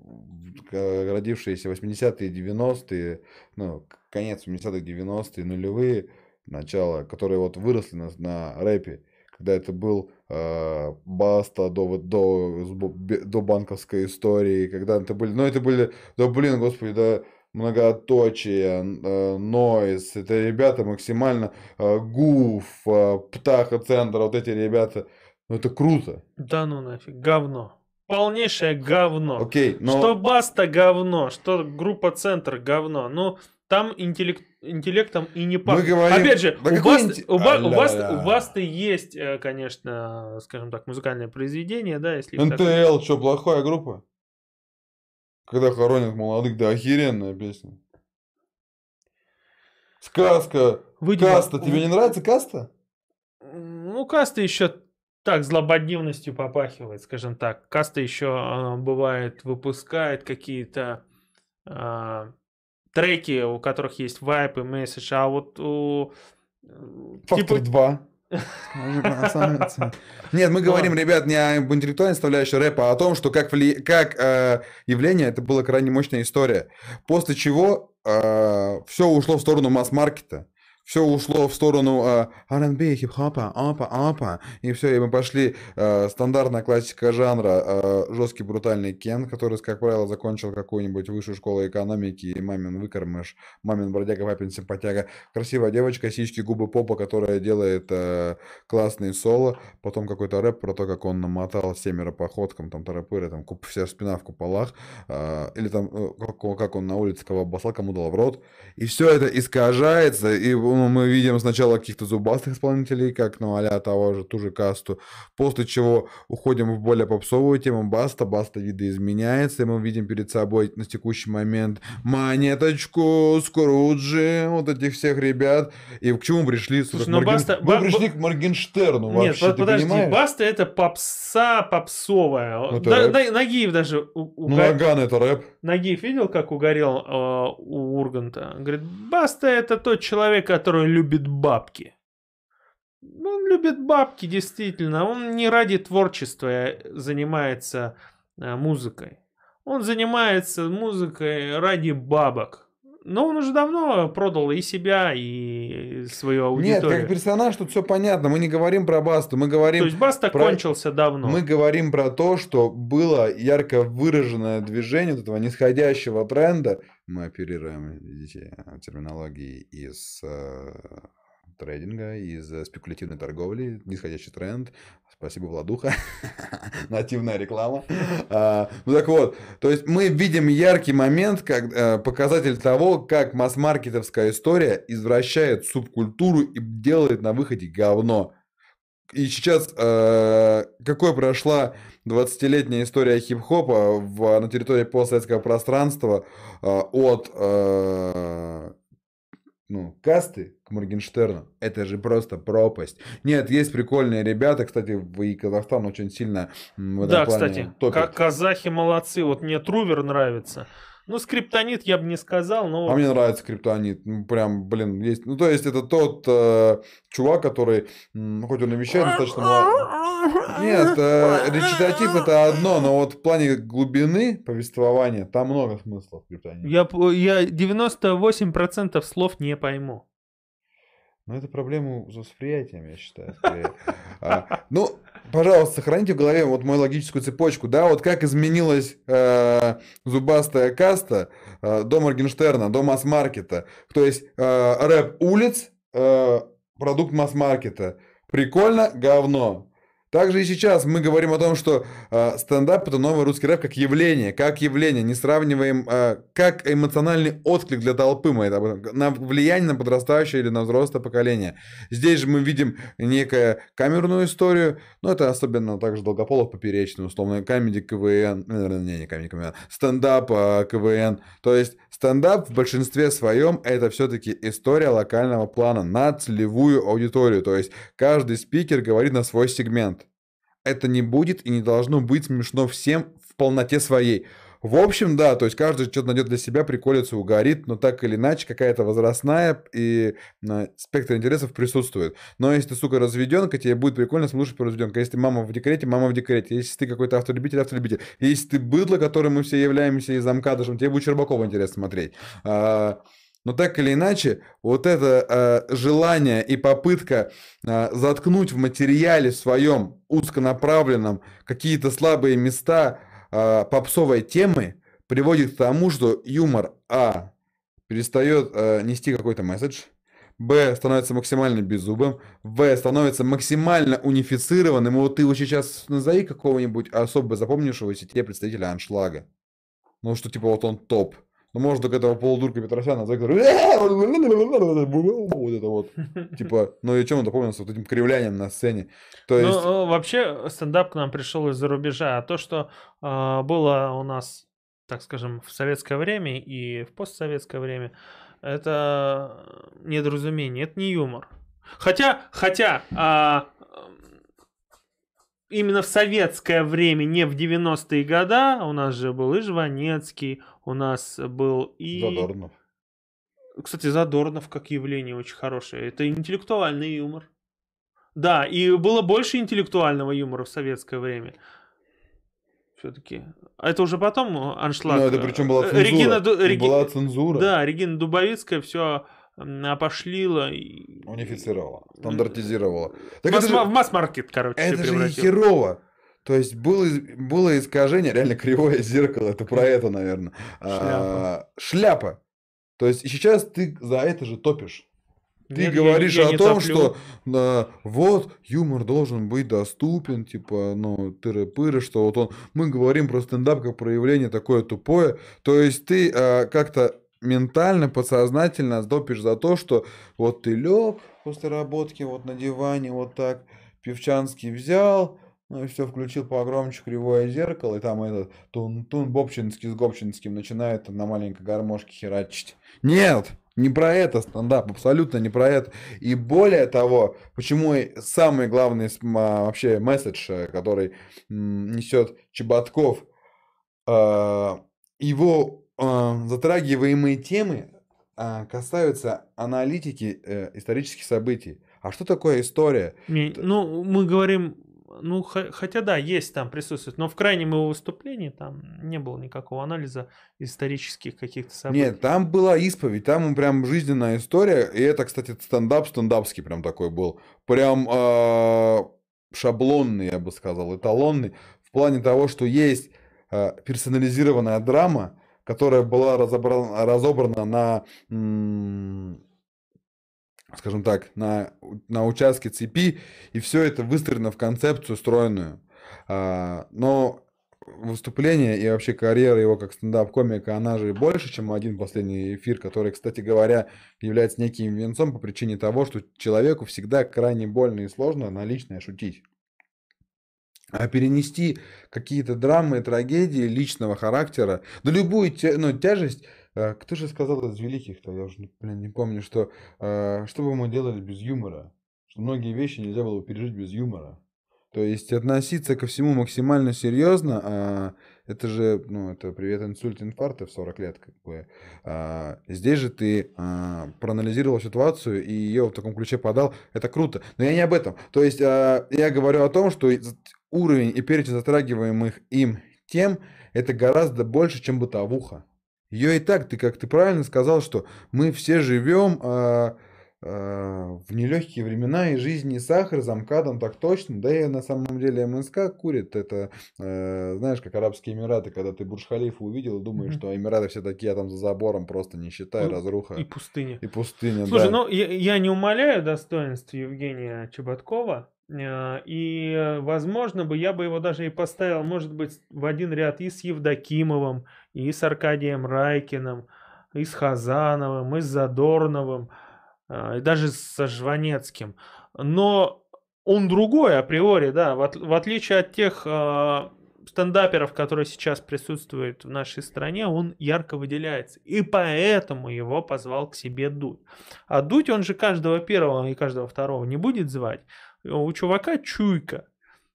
родившиеся 80-е, 90-е, ну, конец 80-х, 90-е, нулевые, начало, которые вот выросли на, на рэпе, когда это был э, Баста до, до, до банковской истории, когда это были, ну это были, да блин, господи, да многоточие, э, Нойс, это ребята максимально э, Гуф, э, Птаха Центр, вот эти ребята, ну это круто. Да ну нафиг, говно. Полнейшее говно. Окей, но... Что Баста говно, что группа Центр говно. Ну, там интеллект, интеллектом и не пахнет. Говорим... Опять же, да у, Басты, инт... у, ба... у, Басты, у Басты есть, э, конечно, скажем так, музыкальное произведение, да, если... НТЛ, так... что, плохая группа? Когда хоронят молодых, да охеренная песня. Сказка. Выйдем... Каста. Тебе не нравится каста? Ну, каста еще так злободневностью попахивает, скажем так. Каста еще э, бывает выпускает какие-то э, треки, у которых есть вайп и месседж, а вот у... Фактор типа... 2. Нет, мы говорим, ребят, не об интеллектуальной составляющей рэпа, а о том, что как, вли... как э, явление это была крайне мощная история. После чего э, все ушло в сторону масс-маркета все ушло в сторону э, R&B, хип-хопа, апа, апа, и все, и мы пошли э, стандартная классика жанра, э, жесткий брутальный Кен, который, как правило, закончил какую-нибудь высшую школу экономики, и мамин выкормыш, мамин бродяга, папин симпатяга, красивая девочка, сиськи, губы, попа, которая делает э, классные соло, потом какой-то рэп про то, как он намотал семеро походкам, там, тарапыры, там, куп, вся спина в куполах, э, или там, э, как, как он на улице кого обоссал, кому дал в рот, и все это искажается, и мы видим сначала каких-то зубастых исполнителей, как, ну, а того же, ту же касту, после чего уходим в более попсовую тему Баста, Баста видоизменяется, и мы видим перед собой на текущий момент Монеточку, Скруджи, вот этих всех ребят, и к чему пришли? Слушай, ну, Морген... Баста... Мы пришли к Моргенштерну Нет, вообще, подожди, понимаешь? Баста это попса попсовая. Ну, да, Нагиев даже... У... Ну, Наган это рэп. Нагиев видел, как угорел э, у Урганта? Говорит, Баста это тот человек, который любит бабки. Он любит бабки, действительно. Он не ради творчества занимается э, музыкой. Он занимается музыкой ради бабок. Но он уже давно продал и себя, и свою аудиторию. Нет, как персонаж тут все понятно. Мы не говорим про Басту, мы говорим... То есть Баста про... кончился давно. Мы говорим про то, что было ярко выраженное движение этого нисходящего тренда. Мы оперируем, видите, терминологией из э, трейдинга, из э, спекулятивной торговли, нисходящий тренд. Спасибо, Владуха. Нативная реклама. А, ну так вот, то есть мы видим яркий момент, как а, показатель того, как масс-маркетовская история извращает субкультуру и делает на выходе говно. И сейчас, э, какой прошла 20-летняя история хип-хопа в, на территории постсоветского пространства э, от э, ну, касты к Моргенштерну, это же просто пропасть. Нет, есть прикольные ребята, кстати, и Казахстан очень сильно в этом Да, кстати, топит. казахи молодцы, вот мне Трувер нравится. Ну, скриптонит я бы не сказал, но... А мне нравится скриптонит. Ну, прям, блин, есть... Ну, то есть, это тот э, чувак, который, хоть он и вещает достаточно мало... Нет, э, речитатив это одно, но вот в плане глубины повествования там много смыслов в скриптоните. Я, я 98% слов не пойму. Ну, это проблема с восприятием, я считаю. А, ну, пожалуйста, сохраните в голове вот мою логическую цепочку, да, вот как изменилась э, зубастая каста э, до Моргенштерна, до масс-маркета. То есть э, рэп улиц, э, продукт масс-маркета. Прикольно, говно. Также и сейчас мы говорим о том, что э, стендап это новый русский рэп как явление, как явление, не сравниваем э, как эмоциональный отклик для толпы, мы это, на влияние на подрастающее или на взрослое поколение. Здесь же мы видим некую камерную историю, но это особенно также Долгополов поперечный, условно, камеди КВН, э, не, не камеди КВН, стендап э, КВН. То есть стендап в большинстве своем это все-таки история локального плана на целевую аудиторию. То есть каждый спикер говорит на свой сегмент это не будет и не должно быть смешно всем в полноте своей. В общем, да, то есть каждый что-то найдет для себя, приколится, угорит, но так или иначе какая-то возрастная и э, спектр интересов присутствует. Но если ты, сука, разведенка, тебе будет прикольно слушать про разведенка. Если ты мама в декрете, мама в декрете. Если ты какой-то автолюбитель, автолюбитель. Если ты быдло, которым мы все являемся из Амкадышем, тебе будет Щербакова интересно смотреть. Но так или иначе, вот это э, желание и попытка э, заткнуть в материале своем узконаправленном какие-то слабые места э, попсовой темы приводит к тому, что юмор А перестает э, нести какой-то месседж, Б становится максимально беззубым, В становится максимально унифицированным. И вот ты вот сейчас назови какого-нибудь особо запомнившегося тебе представителя аншлага. Ну, что типа вот он топ. Ну, может, только этого полудурка Петросяна, за который... Вот это вот. Типа, ну и чем он запомнился? Вот этим кривлянием на сцене. То есть... Ну, вообще, стендап к нам пришел из-за рубежа. А то, что э, было у нас, так скажем, в советское время и в постсоветское время, это недоразумение, это не юмор. Хотя, хотя, а, именно в советское время, не в 90-е годы, у нас же был и Жванецкий, у нас был и... Задорнов. Кстати, Задорнов как явление очень хорошее. Это интеллектуальный юмор. Да, и было больше интеллектуального юмора в советское время. Все-таки. А это уже потом аншлаг. Ну, это причем была цензура. Регина, Реги... Была цензура. Да, Регина Дубовицкая все опошлила. Унифицировала, стандартизировала. Так Масс- же... В масс-маркет, короче, Это же херово. То есть было, было искажение, реально кривое зеркало, это про это, наверное. Шляпа. А, шляпа. То есть и сейчас ты за это же топишь. Ты Нет, говоришь я, я о том, топлю. что да, вот юмор должен быть доступен, типа, ну, тыры-пыры, что вот он. Мы говорим про стендап как проявление такое тупое. То есть ты а, как-то ментально, подсознательно топишь за то, что вот ты лег после работки вот на диване, вот так, Певчанский взял, ну и все, включил погромче кривое зеркало, и там этот тун-тун Бобчинский с Гобчинским начинает на маленькой гармошке херачить. Нет! Не про это стендап, абсолютно не про это. И более того, почему самый главный а, вообще месседж, э, который несет Чеботков, а, его а, затрагиваемые темы касаются аналитики э, исторических событий. А что такое история? Ну, мы говорим ну, хотя да, есть там присутствует, но в крайнем его выступлении там не было никакого анализа исторических каких-то событий. Нет, там была исповедь, там прям жизненная история, и это, кстати, стендап стендапский прям такой был, прям э, шаблонный, я бы сказал, эталонный, в плане того, что есть э, персонализированная драма, которая была разобрана, разобрана на скажем так, на, на участке цепи, и все это выстроено в концепцию стройную. А, но выступление и вообще карьера его как стендап-комика, она же больше, чем один последний эфир, который, кстати говоря, является неким венцом по причине того, что человеку всегда крайне больно и сложно на личное шутить. А перенести какие-то драмы, трагедии личного характера, да любую ну, тяжесть, э, кто же сказал из великих-то, я уже блин, не помню, что э, что бы мы делали без юмора, что многие вещи нельзя было бы пережить без юмора. То есть относиться ко всему максимально серьезно, а это же, ну, это привет инсульт, инфаркт в 40 лет, как бы. А, здесь же ты а, проанализировал ситуацию и ее в таком ключе подал, это круто. Но я не об этом. То есть а, я говорю о том, что уровень и перечень затрагиваемых им тем, это гораздо больше, чем бытовуха. Ее и так, ты как ты правильно сказал, что мы все живем э, э, в нелегкие времена, и жизни сахар замкадом так точно. Да и на самом деле МСК курит. Это, э, знаешь, как Арабские Эмираты, когда ты Бурж-Халифа увидел и думаешь, mm-hmm. что Эмираты все такие, а там за забором просто не считай, ну, разруха. И пустыня. И пустыня, Слушай, да. ну я, я не умоляю достоинств Евгения Чеботкова, Э, и, возможно, бы я бы его даже и поставил, может быть, в один ряд и с Евдокимовым, и с Аркадием Райкиным, и с Хазановым, и с Задорновым, э, и даже со Жванецким. Но он другой априори, да, в, от, в отличие от тех э, стендаперов, которые сейчас присутствуют в нашей стране, он ярко выделяется. И поэтому его позвал к себе Дудь. А Дудь, он же каждого первого и каждого второго не будет звать у чувака чуйка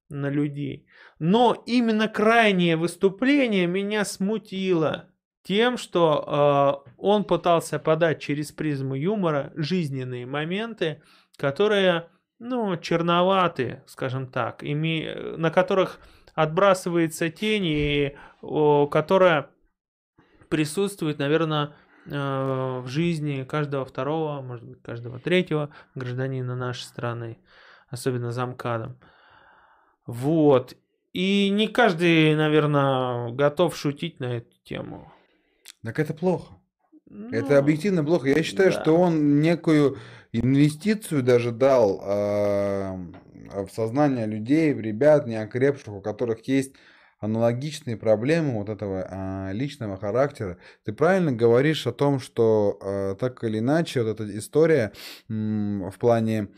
на людей. Но именно крайнее выступление меня смутило тем, что э, он пытался подать через призму юмора жизненные моменты, которые, ну, черноваты, скажем так, име... на которых отбрасывается тень и о, которая присутствует, наверное, э, в жизни каждого второго, может быть, каждого третьего гражданина нашей страны особенно за МКАДом. Вот. И не каждый, наверное, готов шутить на эту тему. Так это плохо. Ну, это объективно плохо. Я считаю, да. что он некую инвестицию даже дал э, в сознание людей, в ребят, неокрепших, у которых есть аналогичные проблемы вот этого э, личного характера. Ты правильно говоришь о том, что э, так или иначе вот эта история э, в плане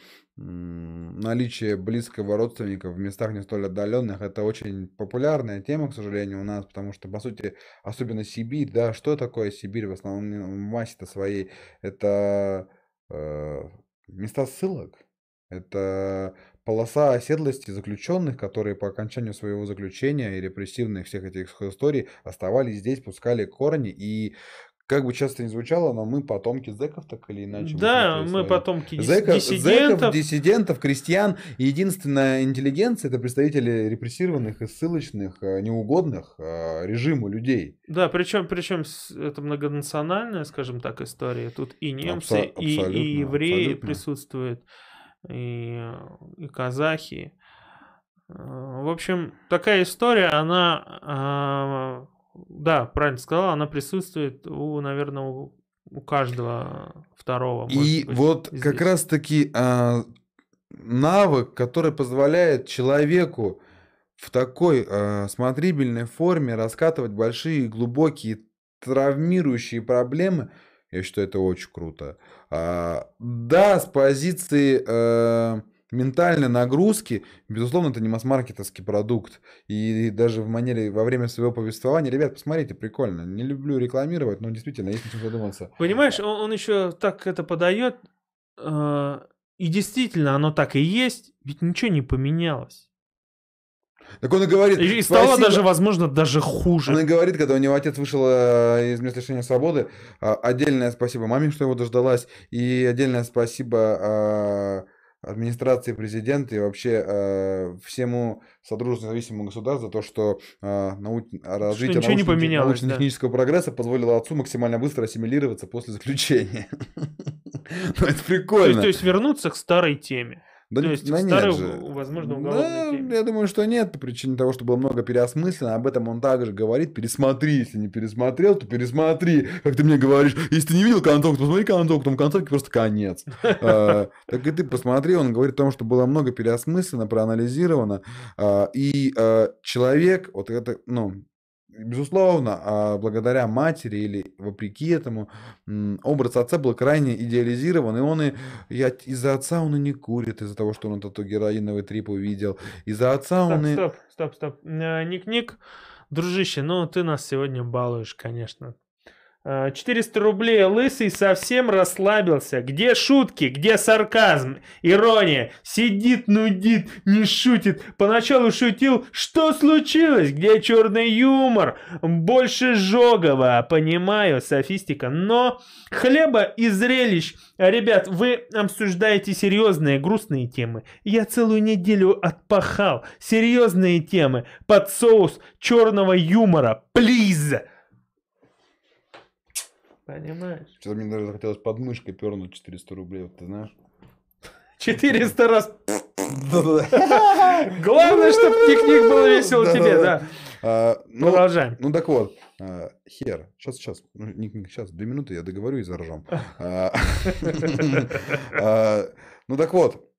наличие близкого родственника в местах не столь отдаленных это очень популярная тема, к сожалению, у нас, потому что, по сути, особенно Сибирь, да, что такое Сибирь в основном в массе-то своей? Это э, места ссылок, это полоса оседлости заключенных, которые по окончанию своего заключения и репрессивных всех этих историй оставались здесь, пускали корни, и как бы часто не звучало, но мы потомки зэков так или иначе. Да, мы потомки зэков, диссидентов. Зэков, диссидентов, крестьян. И единственная интеллигенция – это представители репрессированных и ссылочных, э, неугодных э, режиму людей. Да, причем, причем это многонациональная, скажем так, история. Тут и немцы, Абсо- и, и евреи абсолютно. присутствуют, и, и казахи. Э, в общем, такая история, она а, да, правильно сказала, она присутствует у, наверное, у, у каждого второго. И быть, вот здесь. как раз-таки а, навык, который позволяет человеку в такой а, смотрибельной форме раскатывать большие, глубокие, травмирующие проблемы, я считаю, это очень круто. А, да, с позиции... А, ментальной нагрузки, безусловно, это не масс-маркетовский продукт. И даже в манере, во время своего повествования, ребят, посмотрите, прикольно. Не люблю рекламировать, но действительно, есть над чем задуматься. Понимаешь, он, он еще так это подает, э, и действительно, оно так и есть, ведь ничего не поменялось. Так он и говорит... И стало даже, возможно, даже хуже. Он и говорит, когда у него отец вышел э, из места лишения свободы, э, отдельное спасибо маме, что его дождалась, и отдельное спасибо э, администрации президента и вообще э, всему Содружеству независимого государства за то, что э, нау... развитие научно- научно-технического да. прогресса позволило отцу максимально быстро ассимилироваться после заключения. Ну, это прикольно. То есть вернуться к старой теме. Да, То есть да старый, же. возможно, уголовной да, Я думаю, что нет, по причине того, что было много переосмысленно. Об этом он также говорит. Пересмотри, если не пересмотрел, то пересмотри. Как ты мне говоришь, если ты не видел концовку, то посмотри концовку, там концовке просто конец. А, так и ты посмотри, он говорит о том, что было много переосмысленно, проанализировано. А, и а, человек, вот это, ну, Безусловно, а благодаря матери или вопреки этому, образ отца был крайне идеализирован, и он и, я, из-за отца он и не курит, из-за того, что он этот героиновый трип увидел. Из-за отца стоп, он и... Стоп, стоп, стоп. Э, ник-ник, дружище, ну ты нас сегодня балуешь, конечно. 400 э, рублей, лысый совсем расслабился. Где шутки, где сарказм, ирония? Сидит, нудит, не шутит. Поначалу шутил, что случилось? Где черный юмор? Больше Жогова, понимаю, софистика. Но хлеба и зрелищ. Ребят, вы обсуждаете серьезные, грустные темы. Я целую неделю отпахал. Серьезные темы под соус черного юмора. Плиз! Понимаешь? Что-то мне даже захотелось под мышкой пернуть 400 рублей, вот ты знаешь? 400 раз. Главное, чтобы пикник был весел тебе, да. А, ну, Продолжаем. Ну так вот, а, хер, сейчас, сейчас, ну, сейчас, две минуты, я договорю и заржем. А, ну так вот,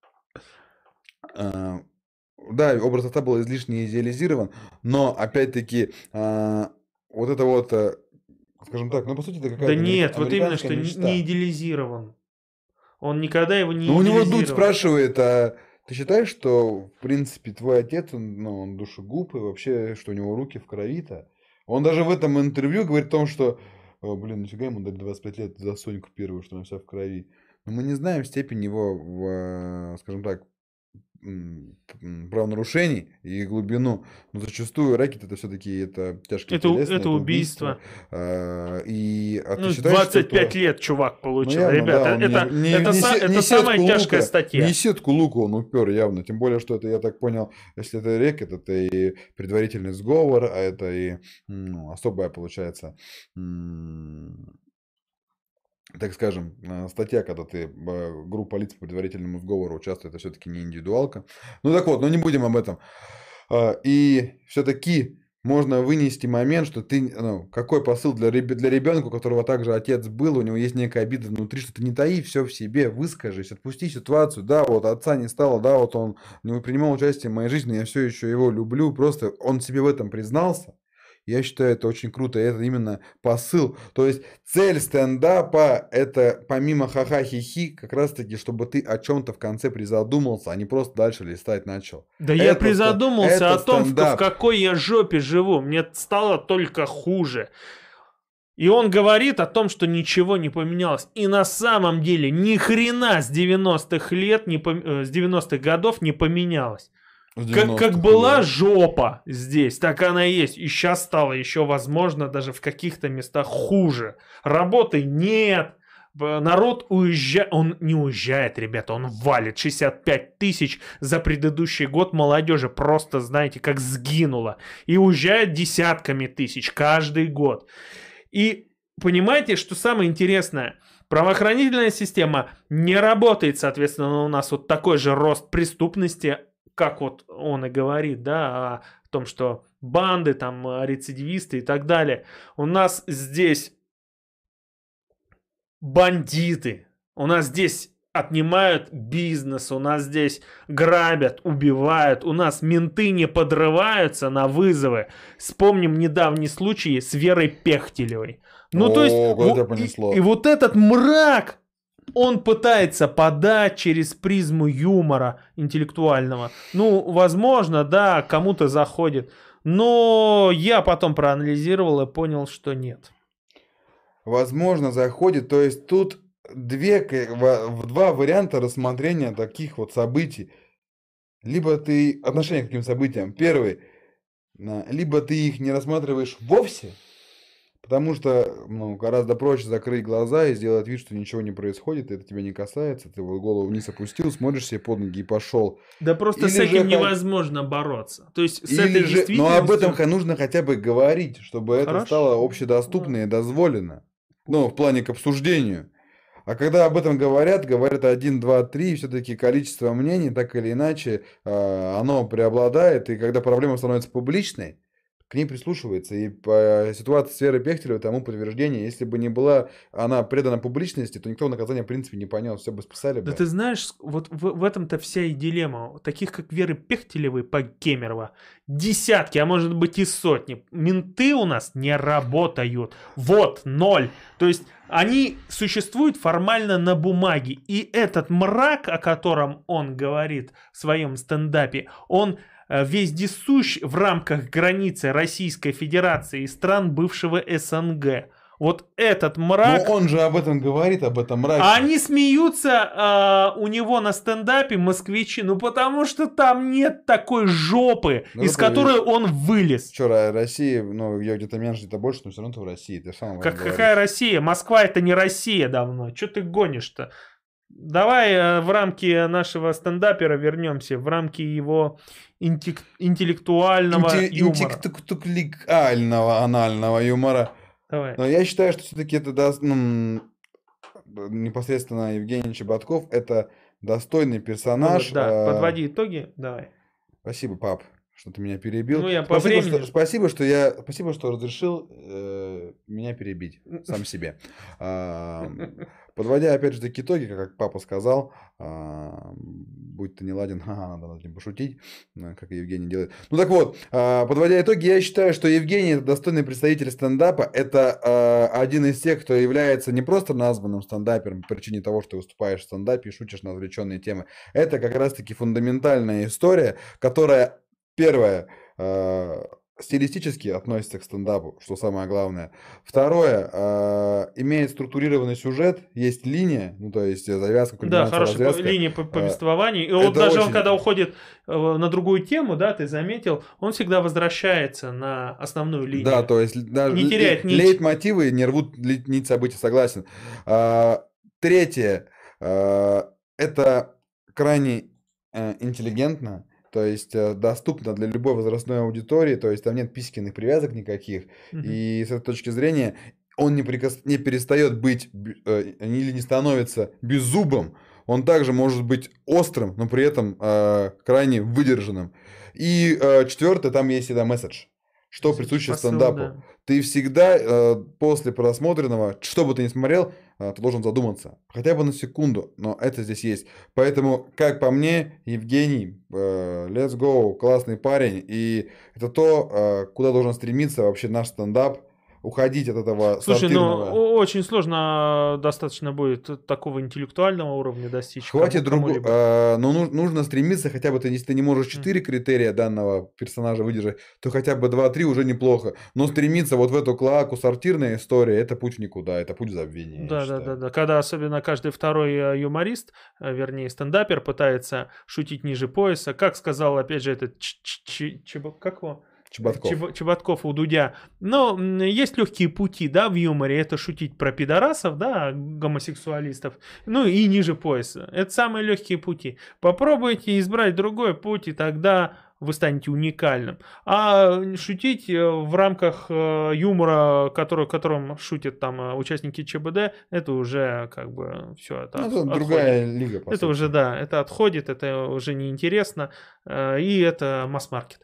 да, образ отца был излишне идеализирован, но опять-таки вот это вот, э, скажем так, ну по сути это какая-то Да нет, вот именно, что не- мечта. не идеализирован. Он никогда его не Ну, у него Дудь спрашивает, а ты считаешь, что, в принципе, твой отец, он, ну, он душегуб, и вообще, что у него руки в крови-то? Он даже в этом интервью говорит о том, что, «О, блин, нифига ему дали 25 лет за Соньку первую, что она вся в крови. Но мы не знаем степень его, в, э, скажем так, правонарушений и глубину. Но зачастую рэкет это все-таки это тяжкие Это телесные, это убийство. А, И а ты Ну, считаешь, что 25 это- лет чувак получил. ну, явно, Ребята, да, это, не- не- это, не са- се- это не самая сетку тяжкая лука, статья. Не сетку лука он упер явно. Тем более, что это, я так понял, если это рекет, это и предварительный сговор, а это и ну, особая, получается, так скажем, э, статья, когда ты э, группа лиц по предварительному сговору участвует, это все-таки не индивидуалка. Ну так вот, но не будем об этом. А, И все-таки можно вынести момент, что ты, ну, какой посыл для, для ребенка, у которого также отец был, у него есть некая обида внутри, что ты не таи все в себе, выскажись, отпусти ситуацию, да, вот отца не стало, да, вот он не принимал участие в моей жизни, я все еще его люблю, просто он себе в этом признался. Я считаю, это очень круто, это именно посыл. То есть цель стендапа – это помимо ха-ха-хи-хи, как раз-таки, чтобы ты о чем-то в конце призадумался, а не просто дальше листать начал. Да я Это призадумался ста- о это том, в, в стендап. какой я жопе живу. Мне стало только хуже. И он говорит о том, что ничего не поменялось. И на самом деле ни хрена с 90-х лет, не пом- э, с 90-х годов не поменялось. Как, как 90-х была лет. жопа здесь, так она и есть. И сейчас стало еще, возможно, даже в каких-то местах хуже. Работы нет. Народ уезжает, он не уезжает, ребята, он валит 65 тысяч за предыдущий год молодежи, просто, знаете, как сгинуло. И уезжает десятками тысяч каждый год. И понимаете, что самое интересное? Правоохранительная система не работает, соответственно, у нас вот такой же рост преступности, как вот он и говорит, да, о том, что банды, там, э, рецидивисты и так далее. У нас здесь бандиты, у нас здесь отнимают бизнес, у нас здесь грабят, убивают, у нас менты не подрываются на вызовы. Вспомним недавний случай с Верой Пехтелевой. Ну, то есть, О, куда во- тебя и, и вот этот мрак, он пытается подать через призму юмора интеллектуального. Ну, возможно, да, кому-то заходит. Но я потом проанализировал и понял, что нет. Возможно, заходит. То есть тут две, два варианта рассмотрения таких вот событий. Либо ты отношение к таким событиям. Первый, на- либо ты их не рассматриваешь вовсе, потому что ну, гораздо проще закрыть глаза и сделать вид, что ничего не происходит, это тебя не касается, ты вот голову вниз опустил, смотришь себе под ноги и пошел. Да просто с Или же этим хо- невозможно бороться. То есть с Или этой же, но об этом действительностью- нужно хотя бы говорить, чтобы это Хорошо. стало общедоступно и дозволено. Ну, в плане к обсуждению. А когда об этом говорят, говорят один, два, три, все-таки количество мнений, так или иначе, а, оно преобладает, и когда проблема становится публичной, к ней прислушивается. И по ситуации с Верой Пехтелевой тому подтверждение, если бы не была она предана публичности, то никто наказание в принципе не понес, все бы списали бы. Да ты знаешь, вот в, в этом-то вся и дилемма. Таких, как Веры Пехтелевой по Кемерово, десятки, а может быть и сотни. Менты у нас не работают. Вот, ноль. То есть они существуют формально на бумаге. И этот мрак, о котором он говорит в своем стендапе, он вездесущ в рамках границы Российской Федерации и стран бывшего СНГ. Вот этот мрак... Но он же об этом говорит, об этом мраке. А они смеются а, у него на стендапе москвичи, ну потому что там нет такой жопы, Ну, из это которой он вылез. Вчера Россия, ну, я где-то меньше, где-то больше, но все равно ты в России. Ты сам Как, какая говоришь. Россия? Москва это не Россия давно. Че ты гонишь-то? Давай э, в рамки нашего стендапера вернемся, в рамки его интеллектуального Инте- юмора. интеллектуального анального юмора. Давай. Но я считаю, что все-таки это даст, ну, непосредственно Евгений Чеботков это достойный персонаж. Ну вот, да, а, подводи итоги, давай. Спасибо, пап. Что ты меня перебил. Ну, я по спасибо, времени что, спасибо, что я, спасибо, что разрешил э, меня перебить сам себе. Подводя, опять же, таки итоги, как папа сказал, будь ты не ладен, ха, надо над ним пошутить, э, как Евгений делает. Ну так вот, а, подводя итоги, я считаю, что Евгений это достойный представитель стендапа. Это а, один из тех, кто является не просто названным стендапером по причине того, что ты выступаешь в стендапе и шутишь на отвлеченные темы. Это как раз-таки фундаментальная история, которая, первая, стилистически относится к стендапу, что самое главное. Второе, э, имеет структурированный сюжет, есть линия, ну то есть завязка, Да, хорошая развязка. линия по повествованию. И вот даже очень... он, когда уходит э, на другую тему, да, ты заметил, он всегда возвращается на основную линию. Да, то есть даже не теряет нить. лейтмотивы не рвут нить событий, согласен. А, третье, э, это крайне э, интеллигентно, то есть э, доступно для любой возрастной аудитории, то есть там нет писькиных привязок никаких, mm-hmm. и с этой точки зрения он не, прикос... не перестает быть э, или не становится беззубым, он также может быть острым, но при этом э, крайне выдержанным. И э, четвертое, там есть всегда месседж, что присуще стендапу. Да. Ты всегда э, после просмотренного, что бы ты ни смотрел, а, ты должен задуматься. Хотя бы на секунду, но это здесь есть. Поэтому, как по мне, Евгений, э, let's go, классный парень. И это то, э, куда должен стремиться вообще наш стендап уходить от этого Слушай, ну очень сложно достаточно будет такого интеллектуального уровня достичь. Хватит другого. Э, но ну, нужно стремиться хотя бы, ты, если ты не можешь 4 mm. критерия данного персонажа выдержать, то хотя бы 2-3 уже неплохо. Но стремиться вот в эту клаку сортирная история, это путь в никуда, это путь в забвение. Да, да, да, да. Когда особенно каждый второй э, юморист, э, вернее стендапер пытается шутить ниже пояса, как сказал опять же этот как его? Чеботков. Чеб, Чеботков у Дудя. Но есть легкие пути, да, в юморе. Это шутить про пидорасов, да, гомосексуалистов. Ну и ниже пояса. Это самые легкие пути. Попробуйте избрать другой путь, и тогда вы станете уникальным. А шутить э, в рамках э, юмора, который, которым шутят там э, участники ЧБД, это уже как бы все. Это, ну, это другая лига. это сути. уже, да, это отходит, это уже неинтересно, и это масс-маркет.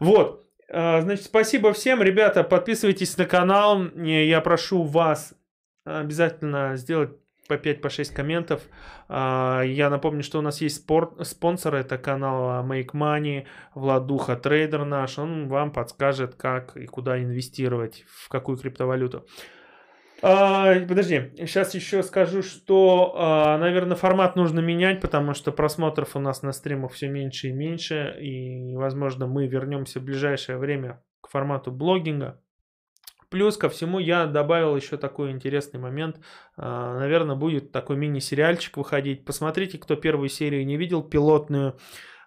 Вот. А, значит, спасибо всем, ребята, подписывайтесь на канал. Я прошу вас обязательно сделать по 5 по 6 комментов. А, я напомню, что у нас есть спорт, спонсор, это канал Make Money, Владуха трейдер наш. Он вам подскажет, как и куда инвестировать, в какую криптовалюту. А, подожди, сейчас еще скажу, что, а, наверное, формат нужно менять, потому что просмотров у нас на стримах все меньше и меньше, и, возможно, мы вернемся в ближайшее время к формату блогинга. Плюс ко всему я добавил еще такой интересный момент. А, наверное, будет такой мини-сериальчик выходить. Посмотрите, кто первую серию не видел, пилотную.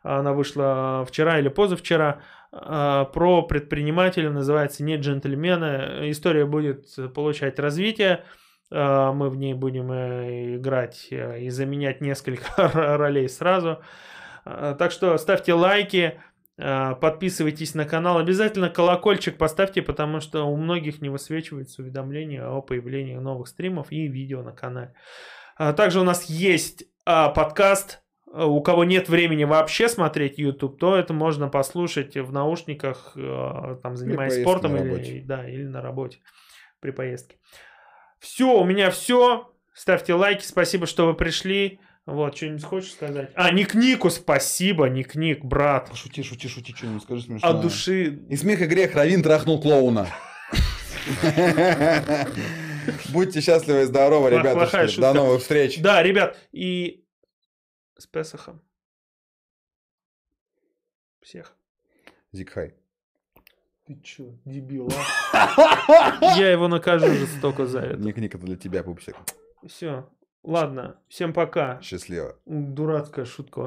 Она вышла вчера или позавчера. А, про предпринимателя называется «Не джентльмены». История будет получать развитие. А, мы в ней будем э, играть э, и заменять несколько ролей сразу. А, так что ставьте лайки, подписывайтесь на канал. Обязательно колокольчик поставьте, потому что у многих не высвечиваются уведомления о появлении новых стримов и видео на канале. Также у нас есть подкаст у кого нет времени вообще смотреть YouTube, то это можно послушать в наушниках, э, там, занимаясь спортом или, да, или на работе при поездке. Все, у меня все. Ставьте лайки, спасибо, что вы пришли. Вот, что-нибудь хочешь сказать? А, Ник Нику спасибо, Ник Ник, брат. Шути, шути, шути, что-нибудь скажи смешное. От души. И смех и грех, Равин трахнул клоуна. Будьте счастливы и здоровы, ребята. До новых встреч. Да, ребят, и с Песохом. Всех. Зикхай. Ты чё, дебил, а? Я его накажу жестоко за это. Ник-ник, это для тебя, пупсик. Все. Ладно, всем пока. Счастливо. Дурацкая шутка.